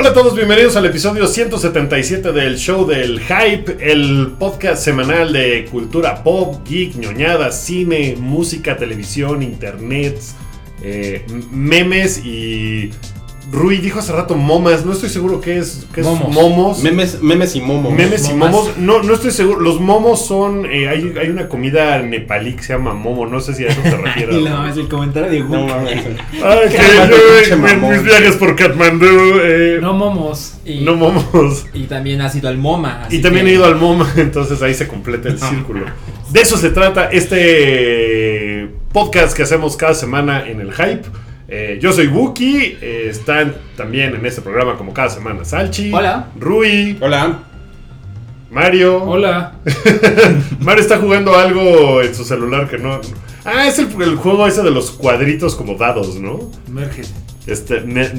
Hola a todos, bienvenidos al episodio 177 del show del Hype, el podcast semanal de cultura pop, geek, ñoñada, cine, música, televisión, internet, eh, memes y Rui dijo hace rato momas, no estoy seguro qué es, qué es Momos. momos. Memes, memes y momo. Memes y momos, no, no estoy seguro. Los momos son. eh, hay, hay una comida nepalí que se llama momo, no sé si a eso te refieres. Y la mames, el comentario de No Google. mames. Ay, que yo en mis viajes por Katmandú. eh, No momos. Y, no momos. y también has ido al MoMA. Y también que- he ido al MoMA, entonces ahí se completa el círculo. De eso se trata este podcast que hacemos cada semana en el Hype. Eh, yo soy Wookie, eh, están también en este programa como cada semana Salchi, Hola. Rui, Hola. Mario. Hola. Mario está jugando algo en su celular que no... Ah, es el, el juego ese de los cuadritos como dados, ¿no? Merge. Este, Ne-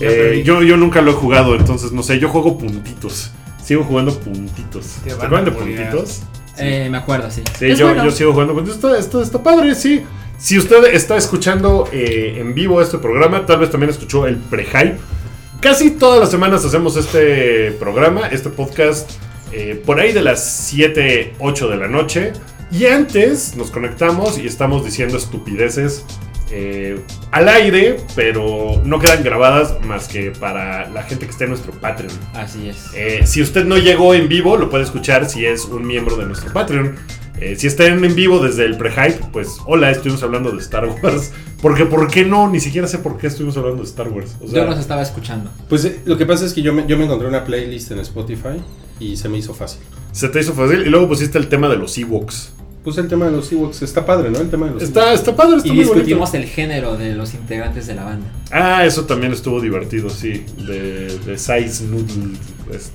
Eh, yo, yo nunca lo he jugado, entonces no sé, yo juego puntitos. Sigo jugando puntitos. Te ¿Te van acuerdan de puntitos? Eh, me acuerdo, sí. Sí, yo, bueno. yo sigo jugando puntitos. Está, está padre, sí. Si usted está escuchando eh, en vivo este programa, tal vez también escuchó el pre-hype. Casi todas las semanas hacemos este programa, este podcast, eh, por ahí de las 7, 8 de la noche. Y antes nos conectamos y estamos diciendo estupideces eh, al aire, pero no quedan grabadas más que para la gente que esté en nuestro Patreon. Así es. Eh, si usted no llegó en vivo, lo puede escuchar si es un miembro de nuestro Patreon. Eh, si están en vivo desde el pre-hype, pues hola, estuvimos hablando de Star Wars. Porque, ¿por qué no? Ni siquiera sé por qué estuvimos hablando de Star Wars. O sea, Yo los estaba escuchando. Pues eh, lo que pasa es que yo me, yo me encontré una playlist en Spotify y se me hizo fácil. se te hizo fácil. Y luego pusiste el tema de los Ewoks. Puse el tema de los Ewoks. Está padre, ¿no? El tema de los Está, está padre, está Y muy discutimos bonito. el género de los integrantes de la banda. Ah, eso también estuvo divertido, sí. De, de Size Noodle.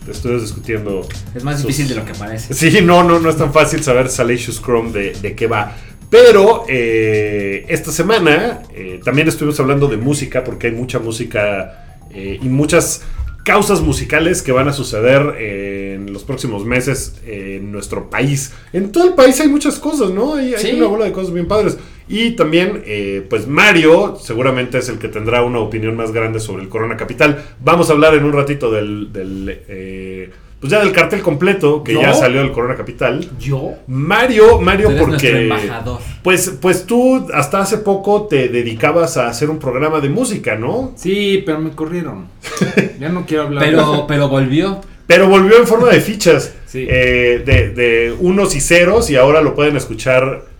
Estuvimos discutiendo. Es más sus- difícil de lo que parece. Sí, no, no, no es tan fácil saber Salacious Chrome de, de qué va. Pero eh, esta semana eh, también estuvimos hablando de música, porque hay mucha música eh, y muchas causas musicales que van a suceder en los próximos meses en nuestro país. En todo el país hay muchas cosas, ¿no? Hay, una bola de cosas bien padres. Y también, eh, pues Mario seguramente es el que tendrá una opinión más grande sobre el Corona Capital. Vamos a hablar en un ratito del, del, eh, pues ya del cartel completo que ¿Yo? ya salió del Corona Capital. Yo. Mario, Mario, Tú eres nuestro porque embajador. pues, pues tú hasta hace poco te dedicabas a hacer un programa de música, ¿no? Sí, pero me corrieron. Ya no quiero hablar. Pero, pero volvió. Pero volvió en forma de fichas, Sí. eh, de, de unos y ceros, y ahora lo pueden escuchar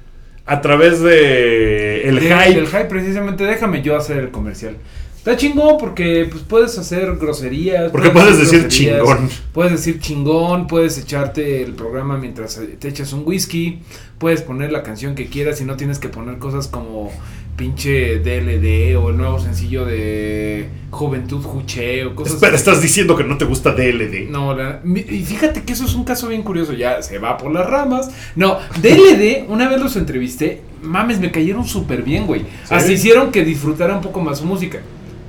a través de el De- hype. del hype, precisamente, déjame yo hacer el comercial. Está chingón porque pues, puedes hacer groserías. Porque puedes decir chingón. Puedes decir chingón, puedes echarte el programa mientras te echas un whisky. Puedes poner la canción que quieras y no tienes que poner cosas como pinche DLD o el nuevo sencillo de Juventud Juche o cosas Espera, así. estás diciendo que no te gusta DLD. No, la- y fíjate que eso es un caso bien curioso, ya se va por las ramas. No, DLD, una vez los entrevisté, mames, me cayeron súper bien, güey. Así hicieron que disfrutara un poco más su música,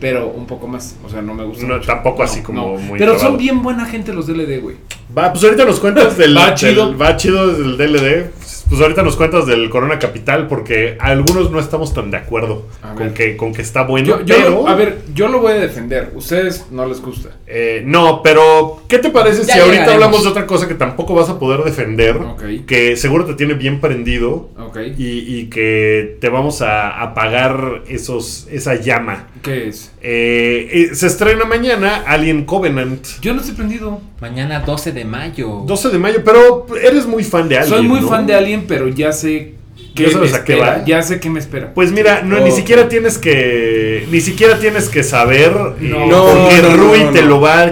pero un poco más, o sea, no me gusta. No, mucho. tampoco así como muy Pero son bien buena gente los DLD, güey. Va, pues ahorita nos cuentas del. Va del- chido. va chido del DLD. Pues ahorita nos cuentas del Corona Capital, porque algunos no estamos tan de acuerdo A con ver. que, con que está bueno. Yo, yo pero, lo- a ver, yo lo voy a defender, ustedes no les gusta. eh, no, pero ¿qué te parece Ya si ahorita llegaremos. hablamos de otra cosa que tampoco vas a poder defender? Ok. Que seguro te tiene bien prendido Ok. y, y que te vamos a apagar esos, esa llama. ¿Qué es? Eh, eh, se estrena mañana Alien Covenant. Yo no estoy prendido. Mañana 12 de mayo. 12 de mayo, pero eres muy fan de Alien. Soy muy ¿no? fan de Alien, pero ya sé qué ¿Ya sabes me a qué va? Ya sé qué me espera. Pues mira, no, Oh. ni siquiera tienes que. Ni siquiera tienes que saber. eh, No, porque no, no, Rui no, te no. lo va a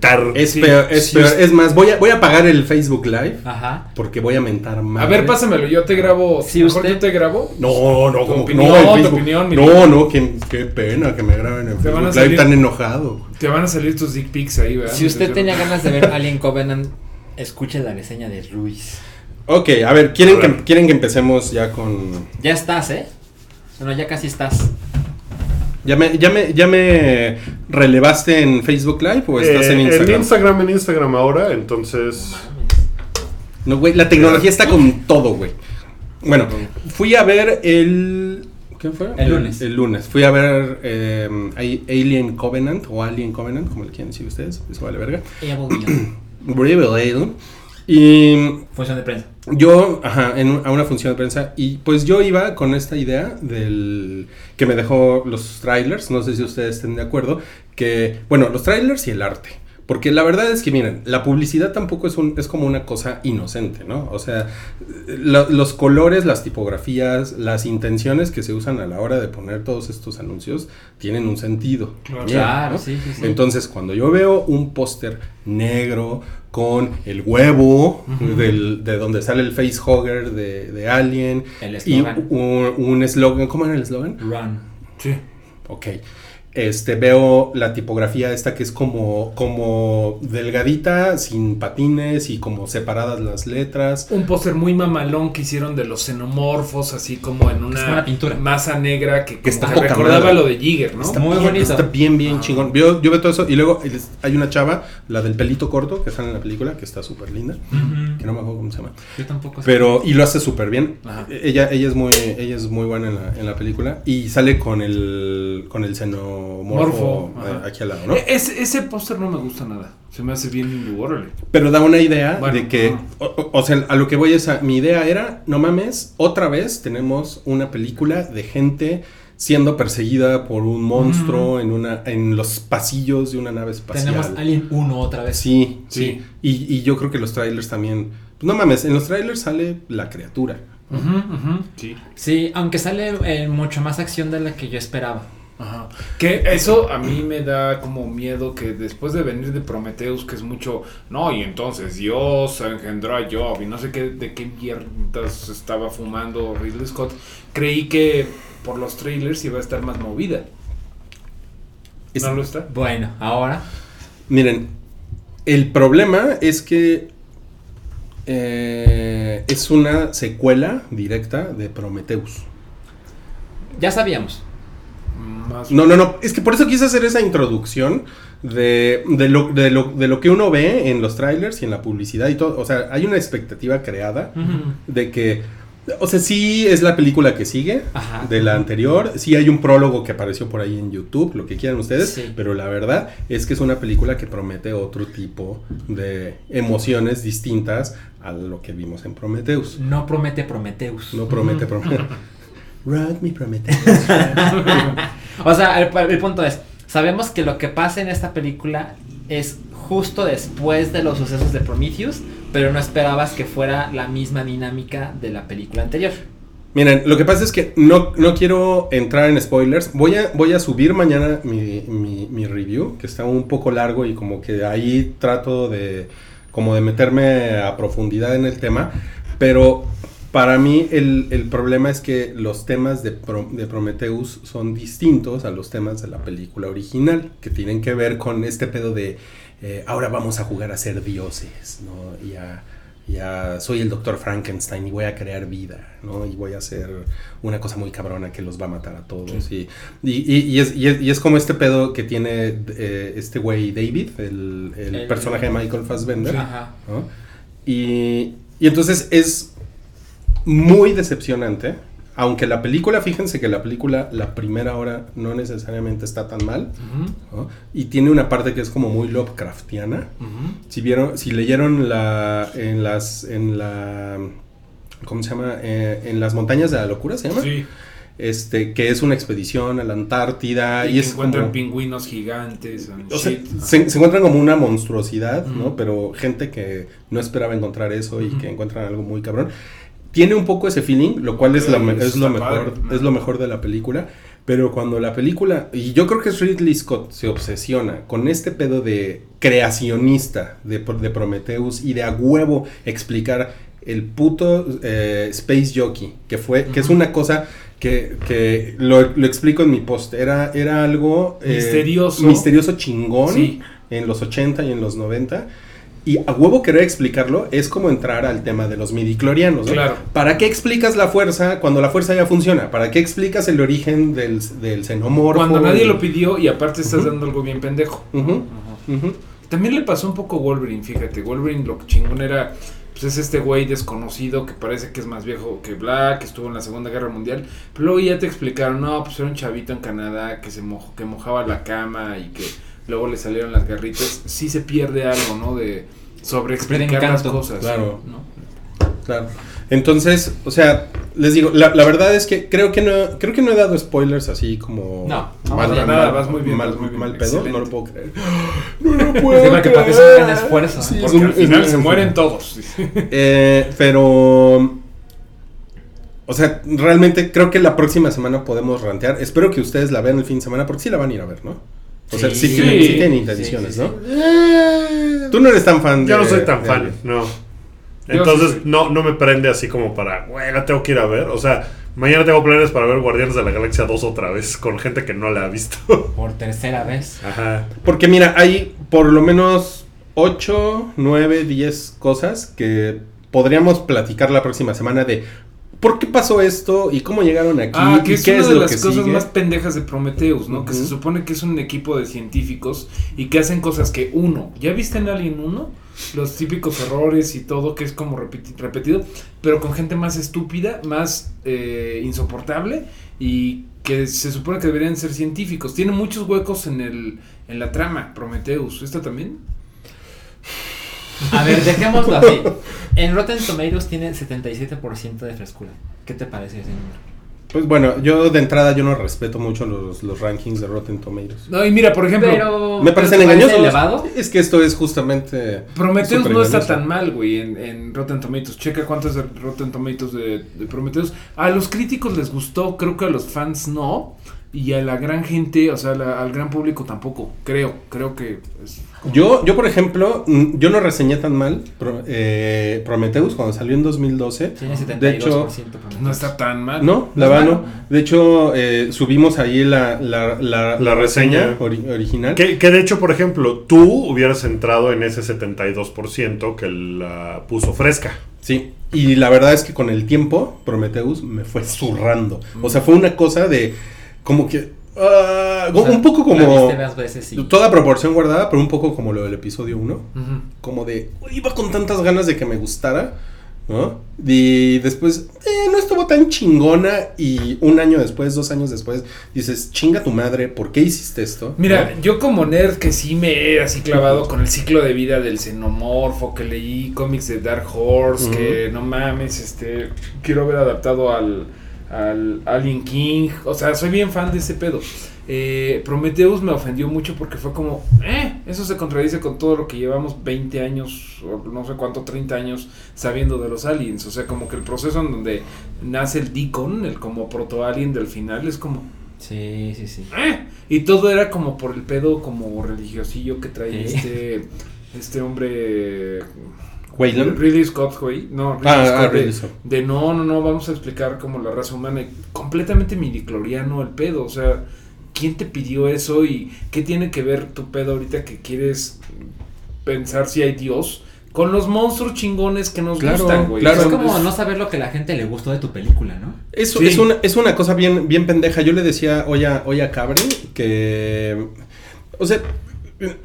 contar. Es Sí, peor, es sí, peor. es- más, voy a, voy a apagar el Facebook Live Ajá. porque voy a mentar más. A ver, pásamelo, yo te grabo. Sí, mejor usted- yo te grabo. No, no, Tu como que opinión, no, tu opinión, mi no, niño. no, qué, qué pena que me graben en Te van a Facebook Live salir- tan enojado. Te van a salir tus dick pics ahí, ¿verdad? Si usted tenía ganas de ver Alien Covenant, escuche la reseña de Ruiz. Ok, a ver, ¿quieren A que, ver. ¿quieren que empecemos ya con... Ya estás, ¿eh? Bueno, ya casi estás. ¿Ya me, ya me, ya me relevaste en Facebook Live o estás Eh, en Instagram? En Instagram, en Instagram ahora, entonces. No, güey, la tecnología está con todo, güey. Bueno, fui a ver el... ¿Qué fue? El lunes. El, lunes. Fui a ver eh, ahí Alien Covenant o Alien Covenant, como le quieren decir ustedes. Eso vale verga. Ella Y Función de prensa. Yo, ajá, en, a una función de prensa, y pues yo iba con esta idea del que me dejó los trailers, no sé si ustedes estén de acuerdo, que, bueno, los trailers y el arte. Porque la verdad es que, miren, la publicidad tampoco es, un, es como una cosa inocente, ¿no? O sea, lo- los colores, las tipografías, las intenciones que se usan a la hora de poner todos estos anuncios tienen un sentido. Claro. también, Claro, ¿no? sí, sí, sí. Entonces, cuando yo veo un póster negro con el huevo del- de donde sale el facehugger de, de Alien El y un eslogan, ¿cómo era el eslogan? Run. Sí. Ok. Este, veo la tipografía esta que es como, como delgadita, sin patines y como separadas las letras. Un póster muy mamalón que hicieron de los xenomorfos, así como en una pintura. masa negra que, está que poca recordaba madre. lo de Jigger, ¿no? Está muy bien, bonito. Está bien, bien Ah. chingón. Yo, yo veo todo eso y luego hay una chava, la del pelito corto, que sale en la película, que está súper linda, que no me acuerdo cómo se llama. Yo tampoco sé. Pero, y lo hace súper bien. Ajá. Ella, ella es muy, ella es muy buena en la, en la película. Y sale con el, con el xenomorfo Morfo, eh, aquí al lado, ¿no? E- Ese, ese póster no me gusta nada. Se me hace bien órale. Pero da una idea Bueno, de que, o, sea, a lo que voy es a, mi idea era, no mames, otra vez tenemos una película de gente siendo perseguida por un monstruo en una, en los pasillos de una nave espacial. Tenemos Alien 1 otra vez. Sí, sí. Sí. Y, y yo creo que los trailers también. Pues no mames, en los trailers sale la criatura. Sí. Sí, aunque sale eh, mucho más acción de la que yo esperaba. Ajá. Que eso a mí me da como miedo que después de venir de Prometheus, que es mucho, no, y entonces Dios engendró a Job y no sé qué, de qué mierdas estaba fumando Ridley Scott, creí que por los trailers iba a estar más movida. Es- ¿No lo está? Bueno, ahora. Miren, el problema es que eh, es una secuela directa de Prometheus. Ya sabíamos. Más No, no, no. Es que por eso quise hacer esa introducción de, de, lo, de, lo, de lo que uno ve en los trailers y en la publicidad y todo. O sea, hay una expectativa creada de que. O sea, sí es la película que sigue Ajá. de la anterior. Sí hay un prólogo que apareció por ahí en YouTube, lo que quieran ustedes. Sí. Pero la verdad es que es una película que promete otro tipo de emociones distintas a lo que vimos en Prometheus. No promete Prometheus. No promete, promete. Rock me Prometheus. O sea, el, el punto es, sabemos que lo que pasa en esta película es justo después de los sucesos de Prometheus, pero no esperabas que fuera la misma dinámica de la película anterior. Miren, lo que pasa es que no, no quiero entrar en spoilers. Voy a, voy a subir mañana mi, mi- mi review, que está un poco largo y como que ahí trato de como de meterme a profundidad en el tema. Pero para mí el, el problema es que los temas de, Pro- de Prometheus son distintos a los temas de la película original, que tienen que ver con este pedo de eh, ahora vamos a jugar a ser dioses, ¿no? Y a, ya soy el doctor Frankenstein y voy a crear vida, ¿no? Y voy a hacer una cosa muy cabrona que los va a matar a todos. Y, y, y- y es, y, es, y es como este pedo que tiene eh, este güey David, el, el El- personaje de Michael Fassbender. Ajá. ¿no? Y, y entonces es muy decepcionante. Aunque la película, fíjense que la película, la primera hora no necesariamente está tan mal. Y tiene una parte que es como muy Lovecraftiana. Si vieron, si leyeron la en las en la ¿cómo se llama? Eh, en las montañas de la locura se llama. Sí. Este, que es una expedición a la Antártida y y, que es encuentran como, pingüinos gigantes. o sea, se, se encuentran como una monstruosidad, ¿no? Pero gente que no esperaba encontrar eso y que encuentran algo muy cabrón. Tiene un poco ese feeling, lo cual es, la es lo mejor, es lo mejor de la película. Pero cuando la película, y yo creo que Ridley Scott se obsesiona con este pedo de creacionista de, de Prometheus y de a huevo explicar el puto eh, Space Jockey, que fue, que es una cosa que, que lo, lo explico en mi post, era, era algo eh, Misterioso. misterioso chingón Sí. en los 80 y en los 90. Y a huevo querer explicarlo es como entrar al tema de los midiclorianos. ¿no? Claro. ¿Para qué explicas la fuerza cuando la fuerza ya funciona? ¿Para qué explicas el origen del, del xenomorfo? Cuando nadie lo pidió y aparte estás dando algo bien pendejo. Ujú, ujú. También le pasó un poco a Wolverine, fíjate. Wolverine lo chingón era. Pues es este güey desconocido que parece que es más viejo que Black, que estuvo en la Segunda Guerra Mundial. Pero luego ya te explicaron, no, pues era un chavito en Canadá que se mojó, que mojaba la cama y que luego le salieron las garritas. Sí se pierde algo, ¿no? De sobre explicar las cosas. claro. ¿no? Claro. Entonces, o sea, les digo, la, la verdad es que creo que no creo que no he dado spoilers así como No, no, para nada, vas muy bien, mal, vas muy bien, mal pedo, excelente. no lo puedo creer. No lo puedo Sí, porque- porque es un creer. gran esfuerzo, Sí, ¿eh? es Porque un- al final se mueren todos. Eh, pero o sea, realmente creo que la próxima semana podemos rantear. Espero que ustedes la vean el fin de semana porque sí la van a ir a ver, ¿no? O sea, sí, Sí. tienen, sí Sí. tienen Sí, intenciones, sí, ¿no? sí. Eh, Tú no eres tan fan de Yo no soy tan fan, no. Entonces, no, no me prende así como para, güey, la tengo que ir a ver. O sea, mañana tengo planes para ver Guardianes de la Galaxia 2 otra vez con gente que no la ha visto. Por tercera vez. Ajá. Porque mira, hay por lo menos 8, 9, 10 cosas que podríamos platicar la próxima semana de por qué pasó esto y cómo llegaron aquí Ah, que es qué una es de las cosas sigue. más pendejas de Prometheus, ¿no? Que se supone que es un equipo de científicos y que hacen cosas que uno, ¿ya viste en Alien 1? Los típicos errores y todo que es como repeti- repetido, pero con gente más estúpida, más eh, insoportable y que se supone que deberían ser científicos. Tiene muchos huecos en el en la trama, Prometheus. ¿Esta también? A ver, dejémoslo así. En Rotten Tomatoes tiene 77% de frescura. ¿Qué te parece ese número? Pues bueno, yo de entrada yo no respeto mucho los, los rankings de Rotten Tomatoes. No, y mira, por ejemplo, Pero. Me parecen ¿te parece engañosos. elevado? Es que esto es justamente Prometheus no está tan mal, güey, en, en Rotten Tomatoes. Checa cuántos de Rotten Tomatoes de, de Prometheus. A los críticos les gustó, creo que a los fans no. Y a la gran gente, o sea, la- al gran público tampoco. Creo, creo que. es Yo, yo por ejemplo, yo no reseñé tan mal Pro- eh, Prometheus cuando salió en 2012. Tiene 72%. De hecho, no está tan mal. No, la verdad no. De hecho, eh, subimos ahí la, la, la, La reseña. ori- original. Que, que de hecho, por ejemplo, tú hubieras entrado en ese 72% que la puso fresca. Sí, y la verdad es que con el tiempo, Prometheus me fue zurrando. O sea, fue una cosa de como que... ah, O sea, un poco como... veces y- Toda proporción guardada, pero un poco como lo del episodio 1. Ujú. Como de... Iba con tantas ganas de que me gustara. ¿no? Y después, eh, no estuvo tan chingona. Y un año después, dos años después, dices, chinga tu madre, ¿por qué hiciste esto? Mira, ¿No? yo como nerd que sí me he así clavado con el ciclo de vida del xenomorfo, que leí cómics de Dark Horse, que no mames, este, quiero ver adaptado al, al Alien King, o sea, soy bien fan de ese pedo. Eh, Prometheus me ofendió mucho porque fue como, eh, eso se contradice con todo lo que llevamos 20 años, o no sé cuánto, 30 años sabiendo de los aliens, o sea, como que el proceso en donde nace el Deacon, el como proto-alien del final, es como, Sí, sí, sí. "Eh", Y todo era como por el pedo como religiosillo que trae Sí. este este hombre Wayland. Ridley Scott, güey. No, Ridley Ah, Scott ah, de, Ridley Scott. de no, no, no, vamos a explicar como la raza humana. y completamente midicloriano el pedo, o sea, ¿quién te pidió eso y qué tiene que ver tu pedo ahorita que quieres pensar si hay Dios con los monstruos chingones que nos Claro, gustan, güey? claro. es como no saber lo que la gente le gustó de tu película, ¿no? Eso Sí. es, una, es una cosa bien, bien pendeja. Yo le decía hoy a, hoy a Cabre que. O sea,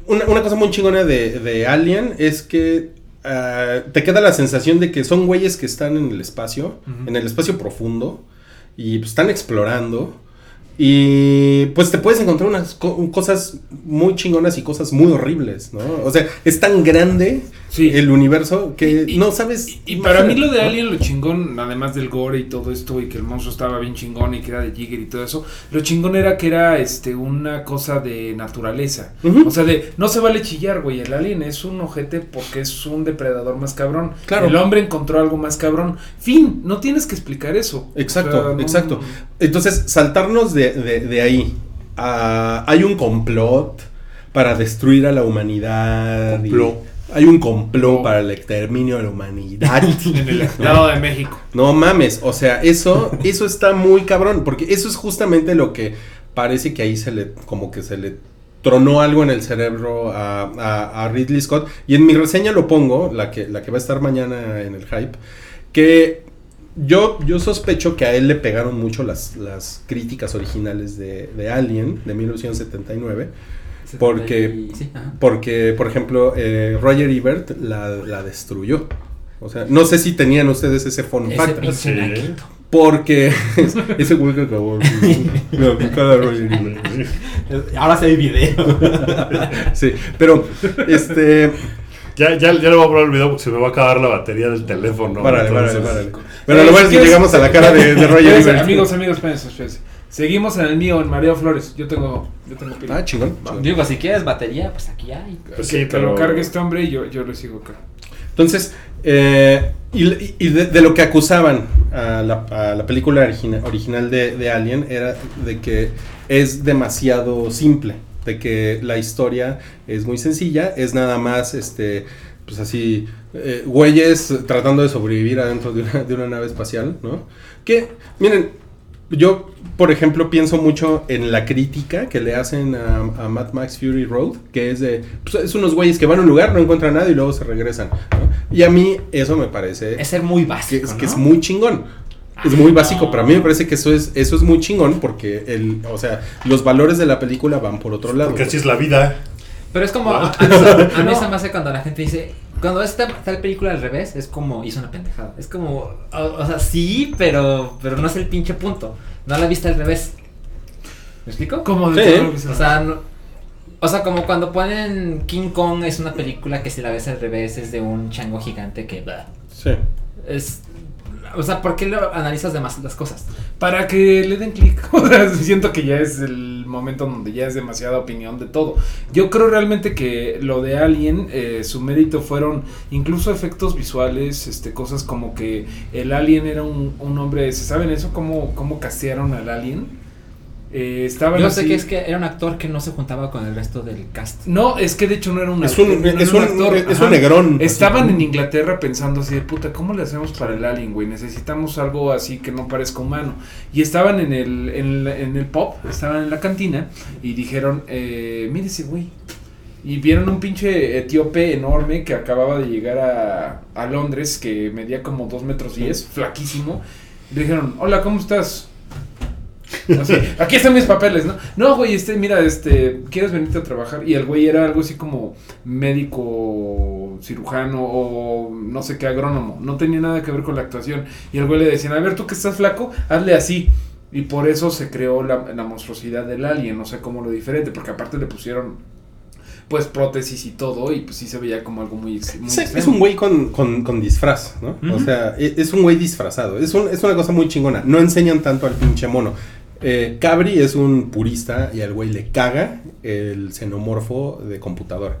una, una cosa muy chingona de, de Alien es que ah, te queda la sensación de que son güeyes que están en el espacio, en el espacio profundo, y pues, están explorando. Y pues te puedes encontrar unas co- cosas muy chingonas y cosas muy horribles, ¿no? O sea, es tan grande Sí. el universo que Y- no sabes. Y, y para mí lo de. Alien, lo chingón, además del gore y todo esto, y que el monstruo estaba bien chingón y que era de Jigger y todo eso, lo chingón era que era este una cosa de naturaleza. O sea, de no se vale chillar, güey. El alien es un ojete porque es un depredador más cabrón. Claro. El hombre encontró algo más cabrón. Fin, no tienes que explicar eso. Exacto, O sea, no- exacto. Entonces, saltarnos de, de- de ahí. a- hay un complot para destruir a la humanidad. y- Complot. Hay un complot para el exterminio de la humanidad. En el Estado de México. no mames, o sea, eso, eso está muy cabrón, porque eso es justamente lo que parece que ahí se le, como que se le tronó algo en el cerebro a, a- a Ridley Scott. Y en mi reseña lo pongo, la que, la que va a estar mañana en el hype, que yo, yo sospecho que a él le pegaron mucho las, las críticas originales de, de Alien de 1979. Porque- Sí. Porque, por ejemplo, eh, Roger Ebert la, la destruyó. O sea, no sé si tenían ustedes ese fun Ese fact. Sí. Porque ese güey que acabó. la picada de Roger Ebert. Ahora se ve video. Sí, pero este. Ya, ya, ya le voy a probar el video porque se me va a acabar la batería del teléfono. Párale, párale. Bueno, Eh, lo bueno si es que quieres- llegamos a la cara de, de Roger Espérense, Ebert. Amigos, amigos, espérense, espérense. Seguimos en el mío, en Mario Flores. Yo tengo, yo tengo pila. Ah, chingón. Digo, si quieres batería, pues aquí hay. Pues que, sí, que pero- lo cargue este hombre y yo, yo le sigo acá. Entonces, eh, y, y de, de lo que acusaban a la, a la película origina- original de, de Alien era de que es demasiado simple, de que la historia es muy sencilla, es nada más, este, pues así, eh, güeyes tratando de sobrevivir adentro de una, de una nave espacial, ¿no? Que, miren, yo, por ejemplo, pienso mucho en la crítica que le hacen a, a Mad Max Fury Road, que es de, pues, es unos güeyes que van a un lugar, no encuentran nada y luego se regresan. ¿no? Y a mí eso me parece Es ser muy que, básico. es, ¿no? que es muy chingón. Es muy básico, pero a mí me parece que eso es, eso es muy chingón porque el, o sea, los valores de la película van por otro lado. Porque así es la vida. Pero es como. ¿No? A, a- a mí se me hace cuando la gente dice. Cuando esta tal película al revés, es como hizo una pendejada. Es como. O, o sea, sí, pero. Pero no es el pinche punto. No la viste al revés. ¿Me explico? ¿Cómo de Sí. todo lo que se- O sea, no- o sea, como cuando ponen King Kong es una película que si la ves al revés es de un chango gigante que. bah, Sí. es. O sea, ¿por qué lo analizas de más las cosas? Para que le den clic. O sea, siento que ya es el momento donde ya es demasiada opinión de todo. Yo creo realmente que lo de Alien, eh, su mérito fueron incluso efectos visuales, este, cosas como que el Alien era un, un hombre. ¿Se saben eso? ¿Cómo, cómo castearon al Alien? Eh, estaban Yo sé así- que es que era un actor que no se juntaba con el resto del cast. No, es que de hecho no era un Es actor, un, no era es un, actor, es un negrón. Estaban así. en Inglaterra pensando así de puta, ¿cómo le hacemos para el alien, güey? Necesitamos algo así que no parezca humano. Y estaban en el, en, el pop, estaban en la cantina y dijeron, eh, mire ese güey. Y vieron un pinche etíope enorme que acababa de llegar a, a Londres, que medía como 2 metros 10, flaquísimo. Y le dijeron, hola, ¿cómo estás? Así, aquí están mis papeles, ¿no? No, güey, este, mira, este, ¿quieres venirte a trabajar? Y el güey era algo así como médico, cirujano o no sé qué, agrónomo. No tenía nada que ver con la actuación. Y el güey le decían, a ver, tú que estás flaco, hazle así. Y por eso se creó la, la monstruosidad del alien, no sé cómo lo diferente, porque aparte le pusieron pues prótesis y todo, y pues sí se veía como algo muy, Es, es un güey con, con, con disfraz, ¿no? O sea, e- es un güey disfrazado. Es, un- es una cosa muy chingona. No enseñan tanto al pinche mono. Eh, Cabri es un purista y al güey le caga el xenomorfo de computadora.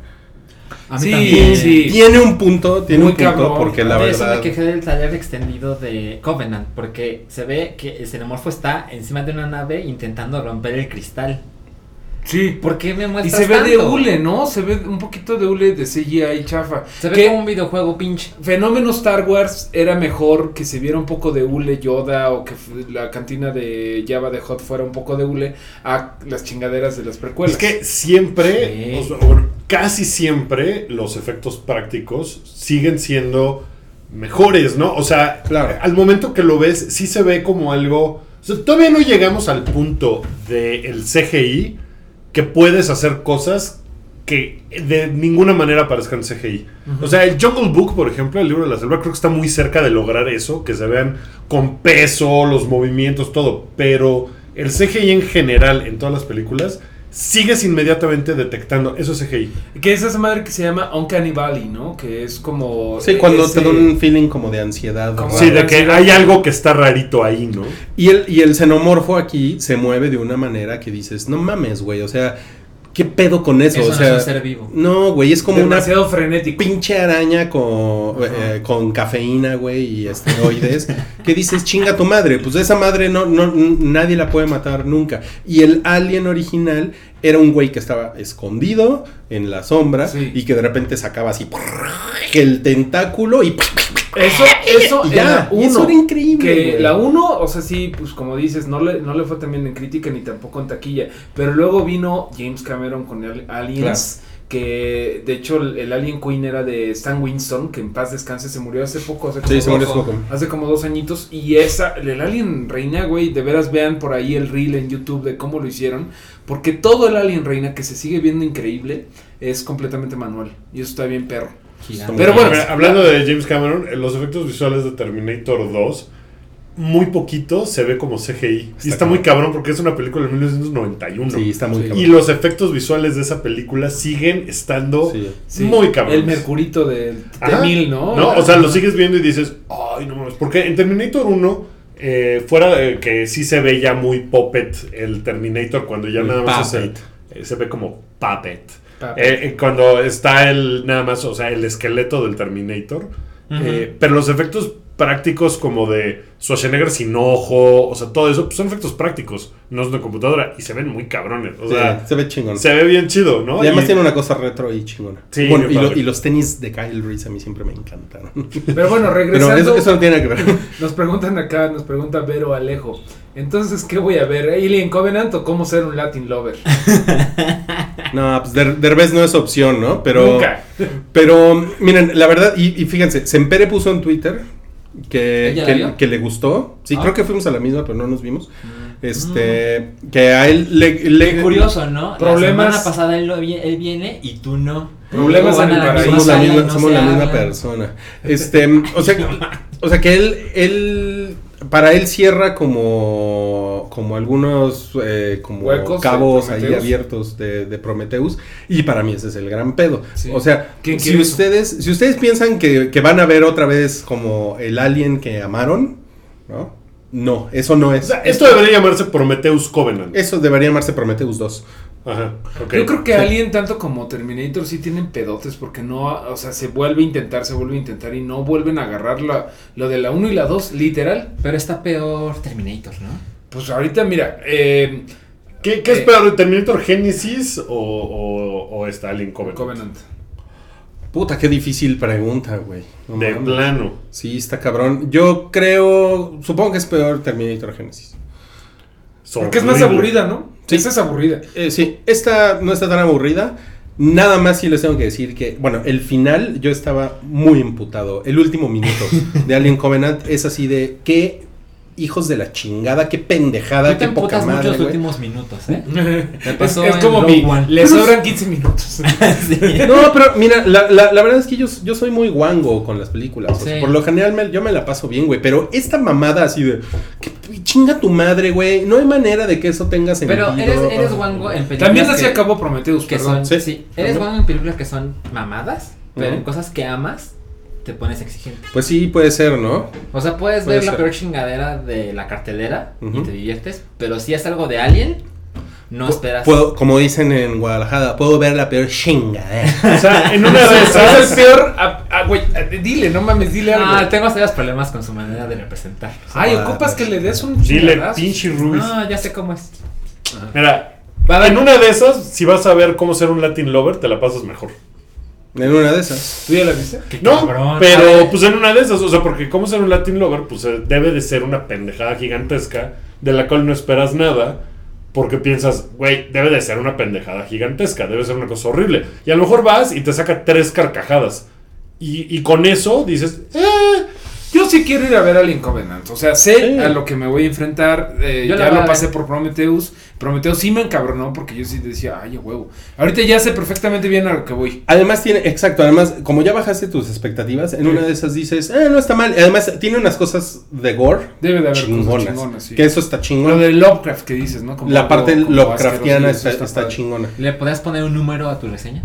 A mí Sí, también. sí. Tiene un punto, tiene Muy un punto, cabrón. porque la de eso verdad. me quejé del taller extendido de Covenant, porque se ve que el xenomorfo está encima de una nave intentando romper el cristal. Sí. ¿Por qué me Y muestras se ve de hule, ¿no? Se ve un poquito de hule de CGI chafa. Se ve Que- como un videojuego pinche. Fenómeno Star Wars era mejor que se viera un poco de hule Yoda o que la cantina de Java de Hot fuera un poco de hule a las chingaderas de las precuelas. Es que siempre, Sí. o sea, o casi siempre, los efectos prácticos siguen siendo mejores, ¿no? O sea, Claro. al momento que lo ves, sí se ve como algo. O sea, todavía no llegamos al punto del CGI que puedes hacer cosas que de ninguna manera parezcan CGI. O sea, el Jungle Book, por ejemplo, el libro de la selva, creo que está muy cerca de lograr eso, que se vean con peso, los movimientos, todo. Pero el CGI en general, en todas las películas, sigues inmediatamente detectando eso es CGI. Que es esa madre que se llama Uncanny Valley, ¿no? Que es como... Sí, cuando ese- te da un feeling como de ansiedad. Como-. Sí, de que ansiedad. hay algo que está rarito ahí, ¿no? Y el, y el xenomorfo aquí se mueve de una manera que dices, no mames, güey, o sea, ¿qué pedo con eso? Eso o no sea, es un ser vivo. no, güey, es como una demasiado frenético. pinche araña con, eh, con cafeína, güey, y esteroides, que dices, chinga tu madre, pues esa madre no, no, nadie la puede matar nunca. Y el alien original era un güey que estaba escondido en la sombra Sí. y que de repente sacaba así el tentáculo y Eso, eso ya, la y eso uno, era increíble, Que güey. la 1, o sea, sí, pues como dices, no le, no le fue también en crítica ni tampoco en taquilla. Pero luego vino James Cameron con el Aliens. Que de hecho el, Alien Queen era de Stan Winston, que en paz descanse, se murió hace poco, hace como, Sí, dos, hace poco. hace como dos añitos. Y esa, el Alien Reina, güey, de veras vean por ahí el reel en YouTube de cómo lo hicieron. Porque todo el Alien Reina, que se sigue viendo increíble, es completamente manual. Y eso está bien perro. Gigante. Pero bueno, hablando de James Cameron, eh, los efectos visuales de Terminator 2, muy poquito se ve como CGI. y Está muy cabrón. porque es una película de 1991. Sí, está muy Sí. cabrón. y los efectos visuales de esa película siguen estando Sí. Sí, muy cabrón. El Mercurito del Ajá. T-1000, ¿no? No, o sea, lo sigues viendo y dices, ay, no mames. Porque en Terminator 1, eh, fuera de que sí se ve ya muy puppet el Terminator, cuando ya El nada más es el- eh, se ve como puppet. Eh, eh, cuando está el nada más, o sea, el esqueleto del Terminator. eh, pero los efectos prácticos como de Schwarzenegger sin ojo, o sea, todo eso, pues son efectos prácticos, no es una computadora y se ven muy cabrones. O Sí, sea, se ve chingón. se ve bien chido, ¿no? y además Y- tiene una cosa retro y chingona. Sí, Bueno, y, lo- los tenis de Kyle Reese a mí siempre me encantaron. Pero bueno, Pero regresando. eso, eso no tiene nada que ver. Nos preguntan acá, nos pregunta Vero Alejo. Entonces, ¿qué voy a ver? ¿Alien Covenant o cómo ser un Latin lover? No, pues Der- Derbez no es opción, ¿no? Pero, Nunca. pero miren, la verdad, y, y fíjense, Sempere puso en Twitter que, ¿Ella la que, le gustó. Sí, Ah. creo que fuimos a la misma, pero no nos vimos. Este, que a él le... le- Qué curioso, ¿no? Problemas- La semana pasada él, lo vi- él viene y tú no. Problemas en el paraíso. Somos la misma, no somos se la misma hablan. persona. Este, o sea, que- o sea que él, él, para él cierra como, como algunos eh, como Huecos cabos ahí abiertos de, de Prometheus y para mí ese es el gran pedo. Sí. O sea, ¿Quién si eso? ustedes, si ustedes piensan que, que van a ver otra vez como el alien que amaron, ¿no? No, eso no O es. sea, esto debería llamarse Prometheus Covenant. Eso debería llamarse Prometheus 2. Ajá. Yo creo que Sí. Alien, tanto como Terminator, sí tienen pedotes porque no, o sea, se vuelve a intentar, se vuelve a intentar y no vuelven a agarrar la- lo de la 1 y la 2, literal. Pero está peor Terminator, ¿no? Pues ahorita, mira, eh, ¿Qué, qué es Eh, peor, Terminator Genesis o, o, o esta Alien Covenant? Covenant. Puta, qué difícil pregunta, güey. No De mames. plano. Sí, está cabrón. Yo creo, supongo que es peor Terminator Genesis. Porque es más aburrida, ¿no? Sí. Esa es aburrida. Eh, sí, esta no está tan aburrida. Nada más sí les tengo que decir que, bueno, el final yo estaba muy imputado. El último minuto de Alien Covenant es así de qué hijos de la chingada, qué pendejada, qué poca madre, los güey. últimos minutos, ¿eh? es pasó es en como mi, le sobran 15 minutos. Sí. No, pero mira, la, la- la verdad es que yo, yo soy muy guango con las películas. o sea, Sí. por lo general me- yo me la paso bien, güey. Pero esta mamada así de que chinga tu madre, güey. No hay manera de que eso tenga sentido. Pero eres, eres guango en películas También así acabó Prometheus, que perdón. son, Sí. sí, eres guango en películas que son mamadas, pero en Ujú. cosas que amas te pones exigente. Pues sí, puede ser, ¿no? O sea, puedes Puede ver la peor chingadera de la cartelera y te diviertes, pero si es algo de Alien, no esperas. Puedo, como dicen en Guadalajara, puedo ver la peor chingadera. O sea, en una de Es esas. el peor. ah, ah, güey, ah, dile, no mames, dile algo. Ah, tengo serios problemas con su manera de representar. Ay, Ah, ocupas pues. que le des un Dile, pinche Ruiz. Ah, ya sé cómo es. Mira, a en una de esas, si vas a ver cómo ser un Latin Lover, te la pasas mejor. En una de esas. ¿Tú ya la viste? Qué No, cabrón. Pero pues en una de esas, o sea, porque cómo ser un Latin Lover, pues eh, debe de ser una pendejada gigantesca de la cual no esperas nada. Porque piensas, güey, debe de ser una pendejada gigantesca, debe ser una cosa horrible. Y a lo mejor vas y te saca tres carcajadas. Y, y con eso dices, eh, sí quiero ir a ver Alien Covenant. O sea, sé Sí. a lo que me voy a enfrentar. eh, ya lo pasé por Prometheus. Prometheus sí me encabronó porque yo sí decía, ay, huevo. Ahorita ya sé perfectamente bien a lo que voy. Además tiene, exacto, además, como ya bajaste tus expectativas, en Sí. una de esas dices, eh, no está mal. Además, tiene unas cosas de gore Debe de haber chingonas. cosas chingonas, sí. Que eso está Lo chingón. de Lovecraft que dices, ¿no? Como La parte como Lovecraftiana está, está chingona. ¿Le podrías poner un número a tu reseña?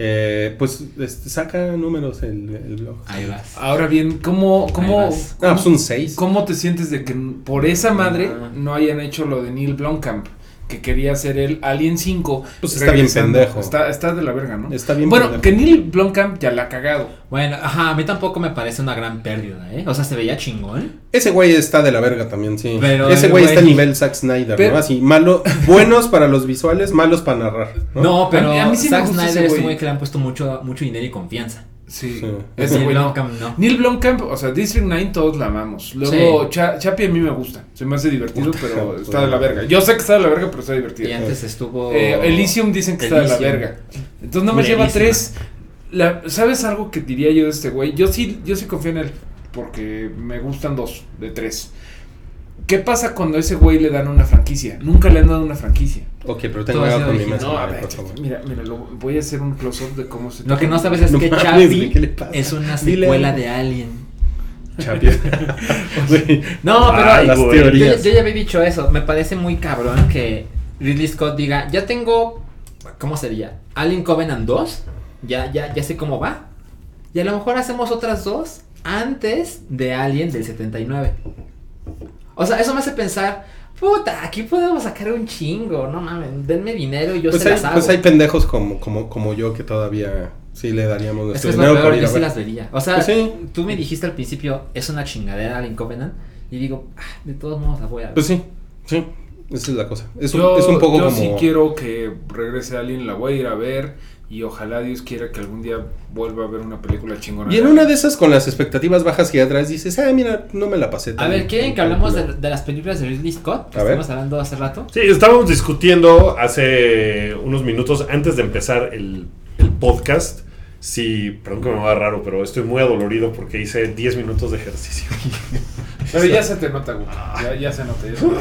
Eh, pues este, saca números el, el blog. Ahí vas. Ahora bien, ¿cómo, cómo, vas. Ah, pues un 6. ¿Cómo te sientes de que por esa madre Ah. no hayan hecho lo de Neil Blomkamp? Que quería hacer el Alien 5. Pues está bien pendejo. Está, está de la verga, ¿no? Está bien Bueno, pendejo. que Neil Blomkamp ya la ha cagado. Bueno, ajá, a mí tampoco me parece una gran pérdida, ¿eh? O sea, se veía chingón. Ese güey está de la verga también, sí. Pero Ese güey güey- está a nivel Zack Snyder, Pero- ¿no? Así, malo, buenos para los visuales, malos para narrar. ¿no? No, pero A mí- a mí sí me Zack Snyder es un güey. güey que le han puesto mucho, mucho dinero y confianza. Sí, Sí. ese Neil güey no. Blomkamp no. Neil Blomkamp, o sea, District 9 todos la amamos. Luego, Cha- Chappie a mí me gusta. Se me hace divertido, Puta, pero joder. está de la verga. Yo sé que está de la verga, pero está Y divertido. antes estuvo. Eh, Elysium dicen que está de la verga. Entonces no me lleva Buenísima. tres. La- ¿Sabes algo que diría yo de este güey? Yo sí, yo sí confío en él. Porque me gustan dos de tres. ¿Qué pasa cuando a ese güey le dan una franquicia? Nunca le han dado una franquicia. Ok, pero tengo algo con mi No, a madre, ver, por favor. mira, mira, lo- voy a hacer un close-up de cómo se Lo que no sabes es No que mames, Chappie ¿qué le pasa? es una secuela de Alien. Chapi. Güey. No, pero Ay, las güey. yo, teorías. yo ya había dicho eso. Me parece muy cabrón que Ridley Scott diga, ya tengo, ¿cómo sería? Alien Covenant 2. Ya, ya, ya sé cómo va. Y a lo mejor hacemos otras dos antes de Alien del 79. O sea, eso me hace pensar, puta, aquí podemos sacar un chingo, no mames, denme dinero y yo Pues se hay, las hago. pues hay pendejos como, como, como yo que todavía sí le daríamos Es nuestro que es lo dinero peor, por ir yo a sí ver. las vería. O sea, Pues sí. tú me dijiste al principio, es una chingadera Alien Covenant. Y digo, ah, de todos modos la voy a ver. Pues sí, sí, esa es la cosa. Es, un- yo, es un poco yo como... sí quiero que regrese alguien, la voy a ir a ver. Y ojalá Dios quiera que algún día vuelva a ver una película chingona. Y en una de esas con las expectativas bajas que atrás dices, ah, mira, no me la pasé tan A ver, ¿quieren que hablemos de, culero". de las películas de Ridley Scott? Que A ver. estuvimos hablando hace rato. Sí, estábamos discutiendo hace unos minutos antes de empezar el, el podcast. Sí, perdón que me va raro, pero estoy muy adolorido porque hice 10 minutos de ejercicio. Pero ya se te nota, güey. Ya, ya se nota. Ya se nota.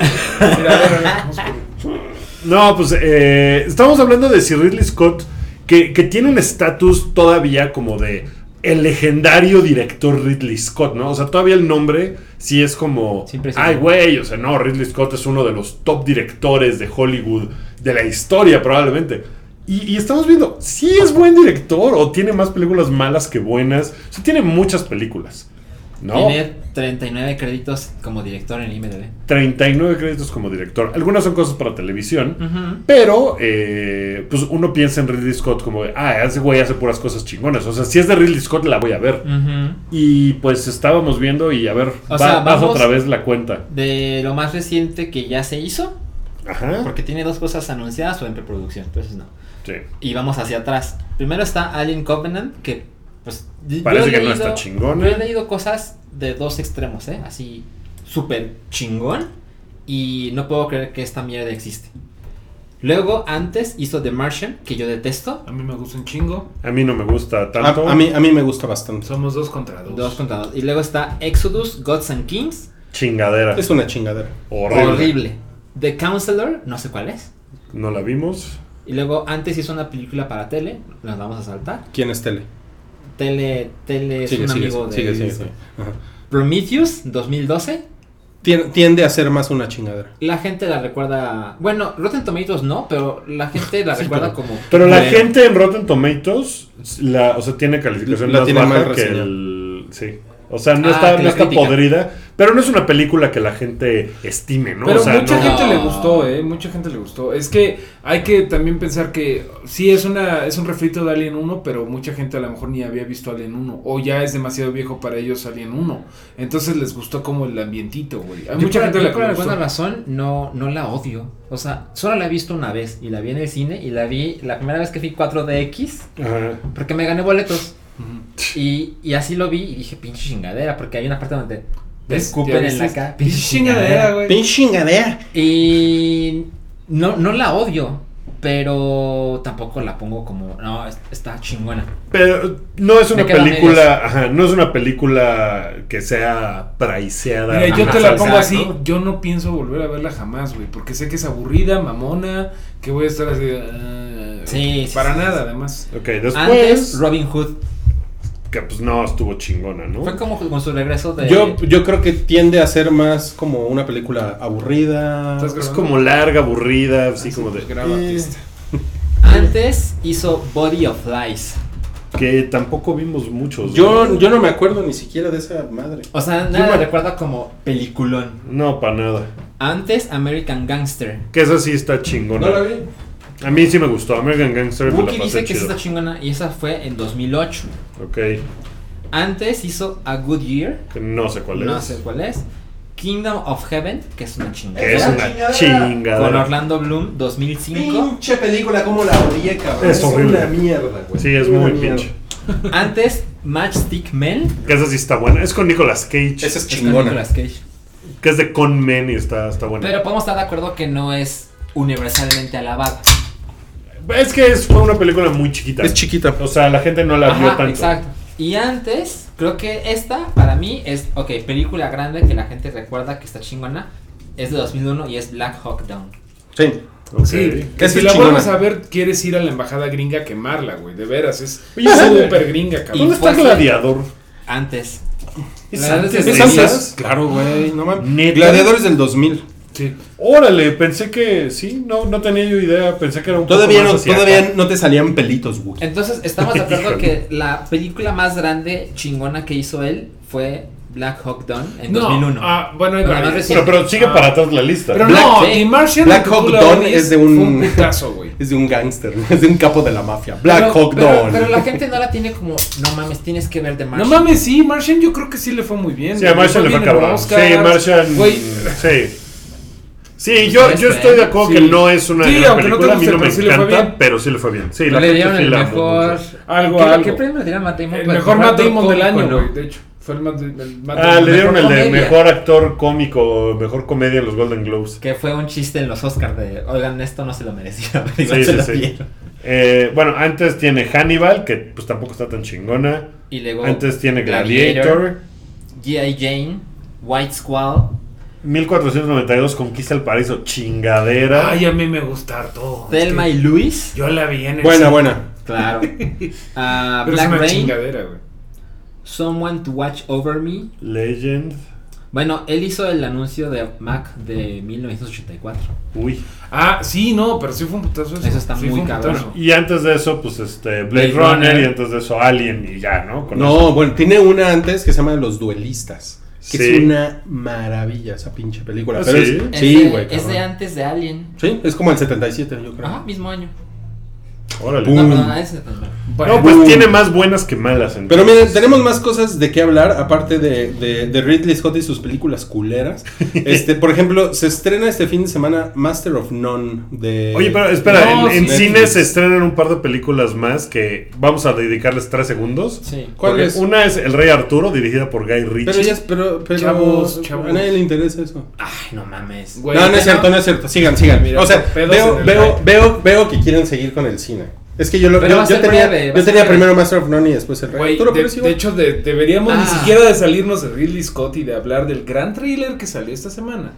Mira, a ver, a ver. No, pues eh, estamos hablando de Sir Ridley Scott, que, que tiene un estatus todavía como de el legendario director Ridley Scott, ¿no? O sea, todavía el nombre sí es como, ay, güey, o sea, no, Ridley Scott es uno de los top directores de Hollywood de la historia probablemente. Y, y estamos viendo, sí es buen director o tiene más películas malas que buenas. O sea, tiene muchas películas, ¿no? Tiene 39 créditos como director en IMDb. 39 créditos como director. Algunas son cosas para televisión. Ujú. Pero, eh, pues uno piensa en Ridley Scott como, ah, ese güey hace puras cosas chingonas. O sea, si es de Ridley Scott, la voy a ver. Y pues estábamos viendo y a ver, O va- sea, vas vamos- otra vez la cuenta. De lo más reciente que ya se hizo, Ajá. porque tiene dos cosas anunciadas o en preproducción, entonces no. Sí. Y vamos hacia atrás. Primero está Alien Covenant, que pues yo Parece he que no está chingona. Yo he leído cosas de dos extremos, ¿eh? Así súper chingón y no puedo creer que esta mierda existe. Luego, antes hizo The Martian, que yo detesto. A mí me gusta un chingo. A mí no me gusta tanto. A, a mí, a mí me gusta bastante. Somos dos contra dos. Dos contra dos. Y luego está Exodus, Gods and Kings. Chingadera. Es una chingadera. horrible. Horrible. The Counselor, no sé cuál es. No la vimos. Y luego antes hizo una película para tele, nos vamos a saltar. ¿Quién es Tele? Tele, tele es Sigue, un sigue, amigo sigue, de sigue, sigue. Ajá. Prometheus 2012. Tien- Tiende a ser más una chingadera. La gente la recuerda, bueno, Rotten Tomatoes no, pero la gente la Sí, recuerda pero- como Pero la bueno. gente en Rotten Tomatoes, la, o sea, tiene calificación La más tiene baja que el... Sí. O sea, no Ah, está, no está podrida. Pero no es una película que la gente estime, ¿no? Pero o sea, mucha no- gente le gustó, eh. Mucha gente le gustó. Es que hay que también pensar que sí es una es un refrito de Alien 1, pero mucha gente a lo mejor ni había visto Alien 1 o ya es demasiado viejo para ellos Alien 1. Entonces les gustó como el ambientito, güey. Hay Yo mucha por, gente yo la por alguna razón no, no la odio. O sea, solo la he visto una vez y la vi en el cine y la vi la primera vez que fui 4DX Ajá. porque me gané boletos. Y, y así lo vi y dije, pinche chingadera, porque hay una parte donde. Escupen ¿Ya en la cara. Pinche chingadera, güey. ¡Pinche chingadera! Y no, no la odio, pero tampoco la pongo como, no, es- está chingona. Pero no es una película, ajá, no es una película que sea priceada. Mira, yo Ajá, te la pongo así, yo no pienso volver a verla jamás, güey, porque sé que es aburrida, mamona, que voy a estar así. ah, Sí, sí, Para sí, nada, sí. además. Ok, después, Antes, Robin Hood. Que pues no estuvo chingona, ¿no? Fue como con su regreso de... Yo, yo creo que tiende a ser más como una película aburrida. Es como larga, aburrida, así como de... Eh. Antes hizo Body of Lies. que tampoco vimos muchos. Yo, ¿no? yo no me acuerdo ni siquiera de esa madre. O sea, Yo nada me- recuerda como peliculón. No, para nada. Antes, American Gangster. Que esa sí está chingona. No la vi. A mí sí me gustó. American Gangster me la Wookie dice que esa chido. está chingona y esa fue en 2008. Ok, Antes hizo A Good Year. que no sé cuál No es. sé cuál es. Kingdom of Heaven, que es una Que es una Con chingadera. Orlando Bloom, 2005. Pinche película, como la odié, cabrón. Es horrible. una mierda, güey. Sí, es Una muy mierda. pinche. Antes, Matchstick Men. Que esa sí está buena. Es con Nicolas Cage. Esa es Es con chingona. Nicolas Cage. Que es de Con Men y está, está buena. Pero podemos estar de acuerdo que no es universalmente alabada. Es que es, fue una película muy chiquita. Es chiquita. O sea, la gente no la vio tanto. exacto. Y antes, creo que esta para mí es, ok, película grande que la gente recuerda que está chingona. Es de 2001 y es Black Hawk Down. Sí. Ok. Sí, que si es la chingona. vuelves a ver, quieres ir a la embajada gringa a quemarla, güey. De veras, es Oye, ¿dónde- súper gringa, cabrón. ¿Dónde está Gladiador? Antes. ¿Es antes es ¿Es antes? Claro, güey. No mames. ¿Neta? Gladiadores del 2000. Sí. Órale, pensé que sí, no, no tenía yo idea, pensé que era un Todavía poco no, más hacia todavía acá. no te salían pelitos, güey. Entonces, estamos de acuerdo que la película más grande, chingona que hizo él fue Black Hawk Down en No, 2001. Ah, bueno, Pero más Pero, pero sigue Ah. para atrás la lista. Pero Black- no, sí. The Martian Black que Hawk odies, es de un- un putazo, güey. Es de un gángster, es de un capo de la mafia. Black pero, Hawk pero- Dawn. Pero la gente no la tiene como, no mames, tienes que ver de No Martian. mames, sí, Martian yo creo que sí le fue muy bien. Sí, a Martian le fue cabrón. Sí, Martian. Güey, Sí. Sí, yo, yo estoy de acuerdo Sí. que no es una Sí, gran no película, a mí no me pero sí le fue encanta, bien. pero sí le fue bien. Sí, la le dieron sí el mejor. Algo, ¿Qué, algo. ¿Qué premio le dieron a Matt Damon? El Pues, mejor Matt Damon del año, ¿no? güey. De hecho, fue el Matt, el Matt Ah, le dieron el mejor de comedia. mejor actor cómico, mejor comedia en los Golden Globes. Que fue un chiste en los Oscars de, oigan, esto no se lo merecía. pero Sí, se sí, lo sí. Eh, bueno, antes tiene Hannibal, que pues tampoco está tan chingona. Y luego Antes tiene Gladiator, Gladiator. G.I. Jane, White Squall, 1492 Conquista el Paraíso, chingadera. Ay, a mí me gusta todo. Thelma y Luis. Yo la vi en el Buena, cine. buena. Claro. Ah, Pero es Black una Rain, chingadera, güey. Someone to Watch Over Me. Legend. Bueno, él hizo el anuncio de Mac de 1984. Uy. Ah, sí, no, pero sí fue un putazo eso. Eso está Sí, muy cabrón. Y antes de eso, pues este, Blade, Blade Runner, Runner. y antes de eso Alien y ya, ¿no? Con No, eso. bueno, tiene una antes que se llama Los Duelistas. Que Sí. es una maravilla esa pinche película. ¿Ah, pero sí? es- Es sí, de- güey. Es de antes de Alien. Sí, es como el 77, yo creo. Ajá, mismo año. Órale. No, perdón, es 79. No, pues Boom. tiene más buenas que malas. Pero miren, tenemos más cosas de qué hablar, aparte de, de- de Ridley Scott y sus películas culeras. Este, por ejemplo, se estrena este fin de semana Master of None de. Oye, pero espera, No, en, en cine se estrenan un par de películas más que vamos a dedicarles tres segundos. Sí. ¿Cuál Porque es? Una es El Rey Arturo, dirigida por Guy Ritchie. Pero ya es, pero, pero Chavos, chavos. a nadie le interesa eso. Ay, no mames. Güey, no, no es cierto, no es cierto. Sigan, sigan. Mira, o sea, veo, veo, veo, veo que quieren seguir con el cine. Es que yo, lo, yo, yo tenía, breve, yo tenía primero Master of None y después el Rey de, hecho, de- deberíamos ni Ah. siquiera de salirnos de Ridley Scott y de hablar del gran thriller que salió esta semana.